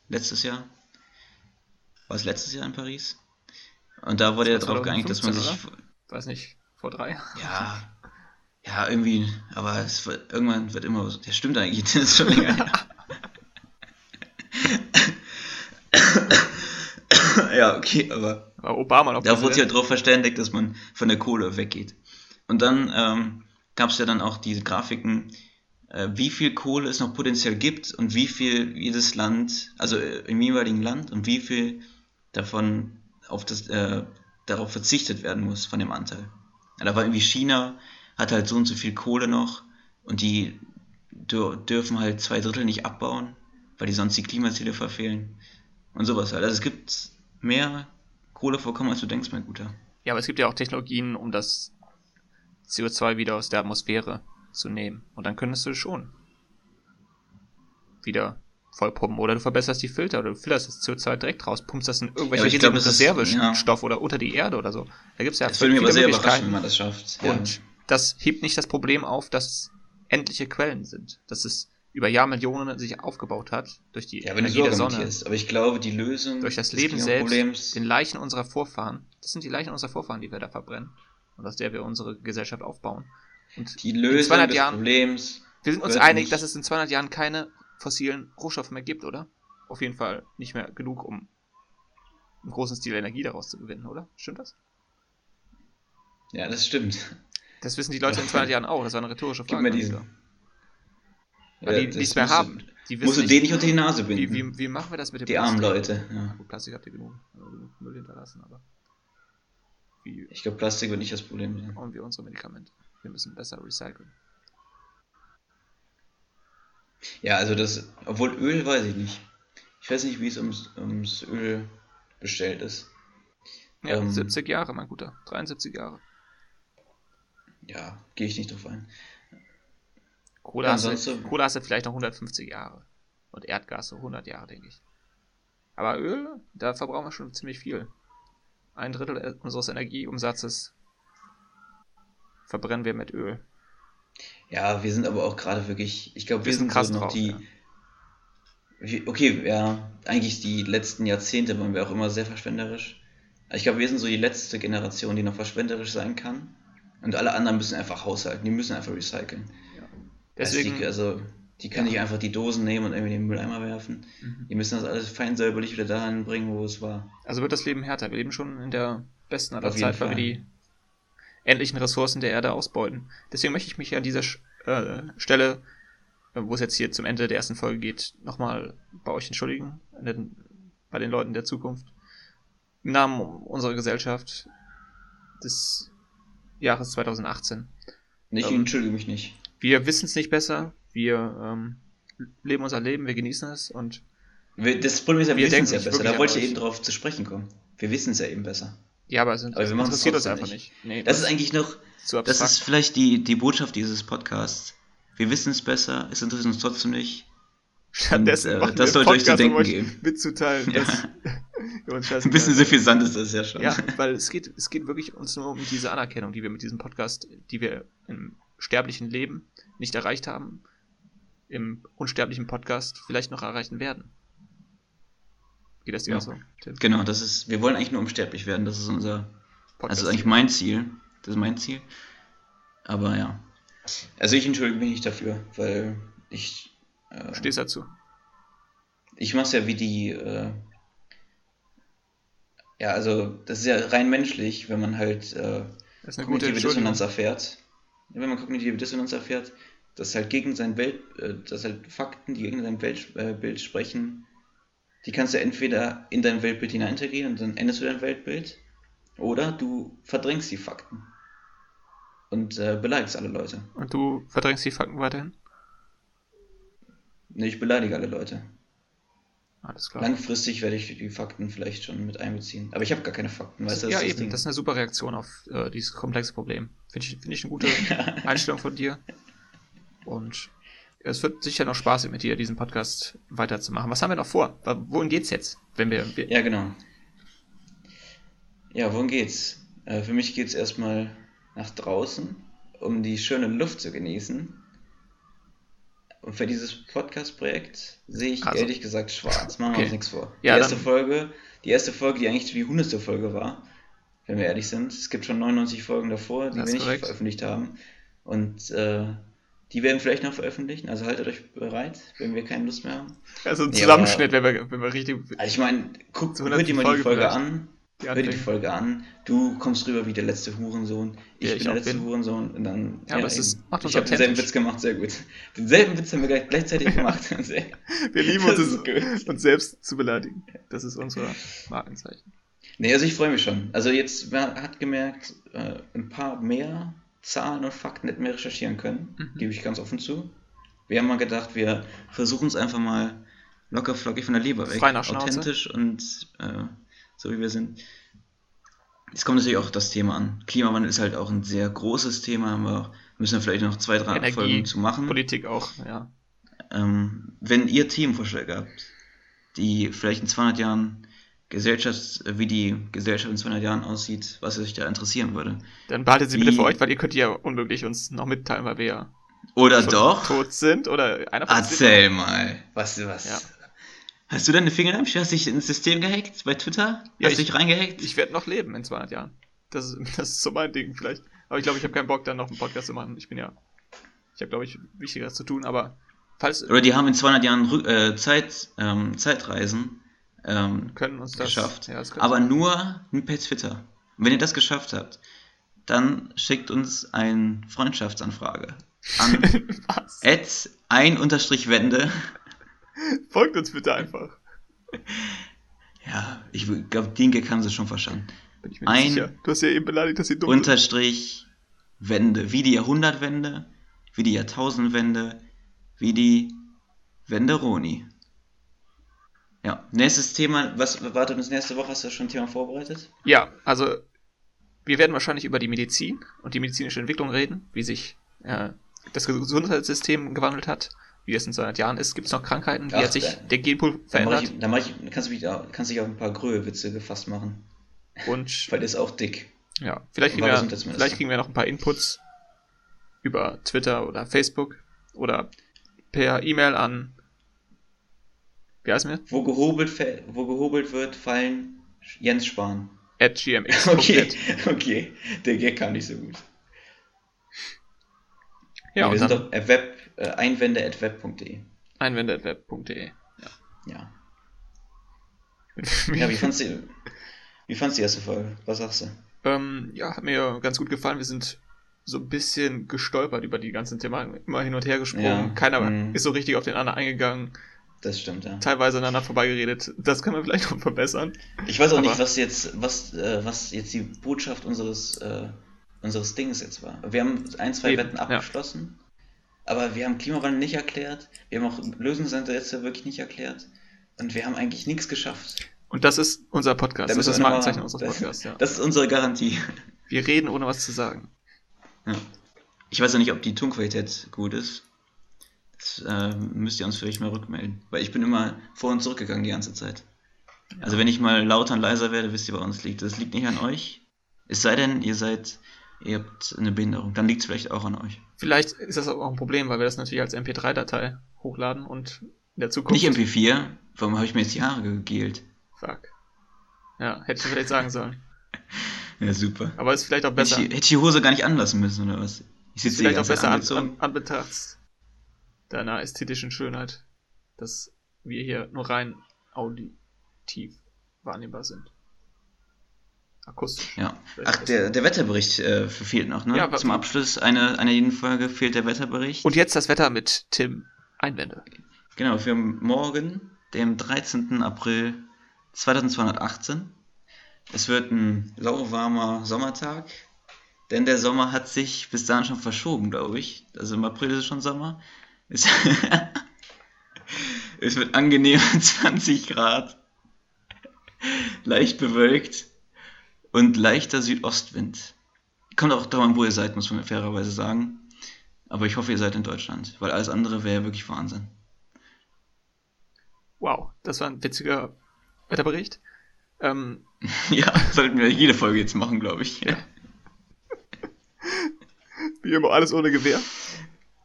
letztes Jahr. War es letztes Jahr in Paris? Und da wurde ja darauf geeinigt, dass man sich. Oder? Weiß nicht, vor drei? Ja. Ja, irgendwie, aber es wird, irgendwann wird immer so. Der stimmt eigentlich, *laughs* das ist schon länger her. ja, okay, aber. War Obama noch Da wurde sich ja darauf verständigt, dass man von der Kohle weggeht. Und dann ähm, gab es ja dann auch diese Grafiken, äh, wie viel Kohle es noch potenziell gibt und wie viel jedes Land, also äh, im jeweiligen Land und wie viel davon auf das, äh, darauf verzichtet werden muss von dem Anteil. Da war irgendwie China hat halt so und so viel Kohle noch und die dürfen halt zwei Drittel nicht abbauen, weil die sonst die Klimaziele verfehlen und sowas halt. Also es gibt mehr Kohlevorkommen, als du denkst, mein Guter. Ja, aber es gibt ja auch Technologien, um das CO2 wieder aus der Atmosphäre zu nehmen. Und dann könntest du schon wieder vollpumpen. Oder du verbesserst die Filter oder du filterst das CO2 direkt raus, pumpst das in irgendwelche ja, Reservestoff ja. oder unter die Erde oder so. Da gibt es ja das würde mich aber sehr überraschen, wenn man das schafft. Ja. Das hebt nicht das Problem auf, dass endliche Quellen sind. Dass es über Jahrmillionen sich aufgebaut hat durch die ja, wenn Energie der Sonne. Aber ich glaube, die Lösung durch das Leben selbst, den Leichen unserer Vorfahren, das sind die Leichen unserer Vorfahren, die wir da verbrennen und aus der wir unsere Gesellschaft aufbauen. Und die Lösung des Jahren, Problems. Wir sind uns einig, dass es in 200 Jahren keine fossilen Rohstoffe mehr gibt, oder? Auf jeden Fall nicht mehr genug, um im großen Stil Energie daraus zu gewinnen, oder? Stimmt das? Ja, das stimmt. Das wissen die Leute in 200 *laughs* Jahren auch. Das war eine rhetorische Frage. Gib mir diese. Weil ja, die nichts mehr haben. Die Musst du den nicht unter die Nase binden. wie, wie machen wir das mit dem die armen? Leute. Ja. Gut, Plastik habt ihr genug, also genug Müll hinterlassen, aber wie Ich glaube, Plastik wird nicht das Problem sein. bauen wir unsere Medikamente? Wir müssen besser recyceln. Ja, also das, obwohl Öl weiß ich nicht. Ich weiß nicht, wie es ums, ums Öl bestellt ist. Ja, Ähm. 70 Jahre, mein Guter. 73 Jahre. Ja, gehe ich nicht drauf ein. Kohle, hast du, Kohle hast du vielleicht noch 150 Jahre. Und Erdgas so 100 Jahre, denke ich. Aber Öl, da verbrauchen wir schon ziemlich viel. Ein Drittel unseres Energieumsatzes verbrennen wir mit Öl. Ja, wir sind aber auch gerade wirklich, ich glaube, wir, Wir sind sind krass so noch drauf, die, ja. wir- okay, ja, eigentlich die letzten Jahrzehnte waren wir auch immer sehr verschwenderisch. Ich glaube, wir sind so die letzte Generation, die noch verschwenderisch sein kann. Und alle anderen müssen einfach haushalten, die müssen einfach recyceln. Deswegen, also, die, also, die können Ja. nicht einfach die Dosen nehmen und irgendwie in den Mülleimer werfen. Mhm. Die müssen das alles fein säuberlich wieder dahin bringen, wo es war. also wird das Leben härter. Wir leben schon in der besten aller Zeit, weil wir die endlichen Ressourcen der Erde ausbeuten. Deswegen möchte ich mich an dieser äh, Stelle, äh, wo es jetzt hier zum Ende der ersten Folge geht, nochmal bei euch entschuldigen, den, bei den Leuten der Zukunft. Im Namen unserer Gesellschaft des Jahres 2018. Ich Ähm, entschuldige mich nicht. Wir wissen es nicht besser, wir ähm, leben unser Leben, wir genießen es und Wir, das Problem ist ja, wir, Wir wissen es denken ja nicht besser. Da wollte ich eben drauf zu sprechen kommen. Wir wissen es ja eben besser. ja, aber es Aber wir machen's interessiert uns einfach nicht. Nee, Das ist eigentlich noch, das ist vielleicht die, die Botschaft dieses Podcasts. Wir wissen es besser, es interessiert uns trotzdem nicht. Stattdessen Und, äh, machen das sollte euch zu Podcast, um denken euch geben. mitzuteilen, Ja. uns Ein bisschen suffisant ist das ja schon. Ja, weil es geht, es geht wirklich uns nur um diese Anerkennung, die wir mit diesem Podcast, die wir im sterblichen Leben nicht erreicht haben, im unsterblichen Podcast vielleicht noch erreichen werden. Geht das dir Ja. auch so, Tim? Genau, das ist, wir wollen eigentlich nur unsterblich werden, das ist unser, das Podcast ist eigentlich mein Ziel. Das ist mein Ziel. Aber ja. Also ich entschuldige mich nicht dafür, weil ich, äh, Stehst dazu. ich mache es ja wie die, äh, ja, also das ist ja rein menschlich, wenn man halt äh, kognitive. Dissonanz erfährt. Wenn man kognitive Dissonanz erfährt, dass halt gegen sein Welt, äh, dass halt Fakten, die gegen sein Weltbild äh, sprechen, die kannst du entweder in dein Weltbild hineintegrieren und dann änderst du dein Weltbild, oder du verdrängst die Fakten und äh, beleidigst alle Leute. Und du verdrängst die Fakten weiterhin? Nee, ich beleidige alle Leute. Alles klar. Langfristig werde ich die Fakten vielleicht schon mit einbeziehen. Aber ich habe gar keine Fakten, weißt du? ja, ist eben. Ding. Das ist eine super Reaktion auf äh, dieses komplexe Problem. Finde ich, find ich eine gute *laughs* Einstellung von dir. Und es wird sicher noch Spaß mit dir, diesen Podcast weiterzumachen. Was haben wir noch vor? Wohin geht's jetzt? Wenn wir, wir Ja, genau. Ja, wohin geht's? Äh, für mich geht's erstmal nach draußen, um die schöne Luft zu genießen. Und für dieses Podcast-Projekt sehe ich Also- ehrlich gesagt schwarz. Machen wir Okay. uns nichts vor. Ja, die erste Folge, die erste Folge, die eigentlich die hundertste Folge war, wenn wir ehrlich sind. Es gibt schon 99 Folgen davor, die Das wir nicht korrekt. veröffentlicht haben. Und äh, die werden vielleicht noch veröffentlichen. Also haltet euch bereit, wenn wir keine Lust mehr haben. also ein Ja, Zusammenschnitt, wenn wir, wenn wir richtig Also ich meine, guck, Zur hör dir 100. mal Folge die Folge vielleicht. an. Die Hör dir die. Folge an. Du kommst rüber wie der letzte Hurensohn. Ich Ja, bin ich der auch letzte bin. Hurensohn. Und dann. Ja, aber es ist- macht uns Ich habe denselben. Witz gemacht, sehr gut. Denselben Witz haben wir gleich, gleichzeitig gemacht. *laughs* Sehr- Wir lieben uns, ist uns selbst zu beleidigen. Das ist unser Markenzeichen. nee, also ich freue mich schon. Also jetzt, man hat gemerkt, äh, ein paar mehr Zahlen und Fakten hätten wir recherchieren können. Mhm. Gebe ich ganz offen zu. Wir haben mal gedacht, wir versuchen es einfach mal locker flockig von der Leber weg. Authentisch und äh, so wie wir sind. Es kommt natürlich auch das Thema an. Klimawandel ist halt auch ein sehr großes Thema, haben wir auch, müssen wir vielleicht noch zwei, drei Energie, Folgen zu machen. Politik auch, ja. Ähm, wenn ihr Themenvorschläge habt, die vielleicht in 200 Jahren Gesellschaft, wie die Gesellschaft in 200 Jahren aussieht, was euch da interessieren würde. Dann behaltet sie bitte Wie- für euch, weil ihr könnt ja unmöglich uns noch mitteilen, weil wir ja Oder schon doch? tot sind oder einer von Erzähl mal. Was, was? Ja. Hast du deine Finger im Spiel? Hast dich ins System gehackt bei Twitter? Ja, Hast du ich- dich reingehackt? Ich werde noch leben in 200 Jahren. Das ist, *laughs* das ist so mein Ding vielleicht. Aber ich glaube, ich habe keinen Bock, dann noch einen Podcast zu machen. Ich bin ja. Ich habe, glaube ich, Wichtigeres zu tun, aber falls Oder die haben in 200 Jahren äh, Zeit, ähm, Zeitreisen ähm, können uns das geschafft. Ja, das aber sein. nur per Twitter. Und wenn ihr das geschafft habt, dann schickt uns eine Freundschaftsanfrage an *laughs* at ein unterstrich Wende *laughs* Folgt uns bitte einfach. Ja, ich glaube, den Gag haben sie schon verstanden. Bin ich mir Ein sicher. Du hast ja eben beleidigt, dass sie dumm sind. Unterstrich Wende. Wie die Jahrhundertwende, wie die Jahrtausendwende, wie die Wenderoni. Ja, nächstes Thema. Was wartet uns nächste Woche? Hast du schon ein Thema vorbereitet? Ja, also wir werden wahrscheinlich über die Medizin und die medizinische Entwicklung reden, wie sich äh, das Gesundheitssystem gewandelt hat, wie es in 200 Jahren ist. Gibt es noch Krankheiten? Wie Ach, hat sich da- der Genpool verändert? ich, da mach ich, kannst du mich, da- kannst dich auf ein paar Gröhe-Witze gefasst machen. Und *laughs* Weil der ist auch dick. ja, vielleicht kriegen, wir vielleicht kriegen wir noch ein paar Inputs über Twitter oder Facebook oder per E-Mail an wie heißt mir? Wo gehobelt, wo gehobelt wird, fallen Jens Spahn. At gmx. *laughs* Okay, okay. Der Gag kam nicht so gut. Ja, wir sind dann doch äh, web, äh, einwände.web.de. einwände.web.de. Ja. Ja, *laughs* wie fandst du, wie fandst du die erste Folge? Was sagst du? Ähm, ja, hat mir ganz gut gefallen. Wir sind so ein bisschen gestolpert über die ganzen Themen, immer hin und her gesprungen. Ja, Keiner mm. ist so richtig auf den anderen eingegangen, Das stimmt, ja. teilweise aneinander vorbeigeredet. Das können wir vielleicht noch verbessern. Ich weiß auch Aber- nicht, was jetzt, was, äh, was jetzt die Botschaft unseres, äh, unseres Dings jetzt war. Wir haben ein, zwei Eben, Wetten ja. Aber wir haben Klimawandel nicht erklärt, wir haben auch Lösungsansätze wirklich nicht erklärt und wir haben eigentlich nichts geschafft. Und das ist unser Podcast. Da Das ist das Markenzeichen unseres das, Podcasts, ja. das ist unsere Garantie. Wir reden, ohne was zu sagen. Ja. Ich weiß ja nicht, ob die Tonqualität gut ist. Das äh, müsst ihr uns vielleicht mal rückmelden. Weil ich bin immer vor und zurückgegangen die ganze Zeit. Also wenn ich mal lauter und leiser werde, wisst ihr, woran es liegt. Das liegt nicht an euch. Es sei denn, ihr seid, ihr habt eine Behinderung. Dann liegt es vielleicht auch an euch. Vielleicht ist das auch ein Problem, weil wir das natürlich als MP3-Datei hochladen und in der Zukunft. Nicht MP4. Warum habe ich mir jetzt die Haare gegelt? Fuck. Ja, hätte ich vielleicht sagen sollen. *laughs* Ja, super. Aber ist vielleicht auch Hätte ich, besser. hätte ich die Hose gar nicht anlassen müssen, oder was? Ich sitze vielleicht auch besser an, an, an Betracht deiner ästhetischen Schönheit, dass wir hier nur rein auditiv wahrnehmbar sind. Akustisch. Ja. Ach, der, der Wetterbericht äh, fehlt noch, ne? Ja, Zum Abschluss einer, einer jeden Folge fehlt der Wetterbericht. Und jetzt das Wetter mit Tim Einwände. Genau, für morgen, dem 13. April 2218. Es wird ein lauwarmer Sommertag, denn der Sommer hat sich bis dahin schon verschoben, glaube ich. Also im April ist es schon Sommer. Es, *laughs* es wird angenehm 20 *laughs* Grad, leicht bewölkt und leichter Südostwind. Kommt auch darauf an, wo ihr seid, muss man fairerweise sagen. Aber ich hoffe, ihr seid in Deutschland, weil alles andere wäre wirklich Wahnsinn. Wow, das war ein witziger Wetterbericht. Ähm, *laughs* Ja, sollten wir jede Folge jetzt machen, glaube ich. Ja. wie immer alles ohne Gewehr.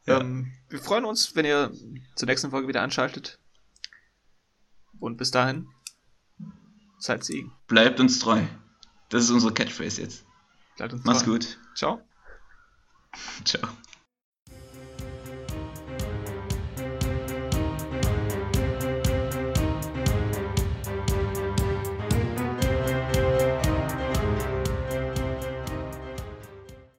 Ja. Ähm, wir freuen uns, wenn ihr zur nächsten Folge wieder anschaltet. Und bis dahin, seid Siegen. Bleibt uns treu. Das ist unsere Catchphrase jetzt. Bleibt uns Mach's treu. gut. Ciao. *laughs* Ciao.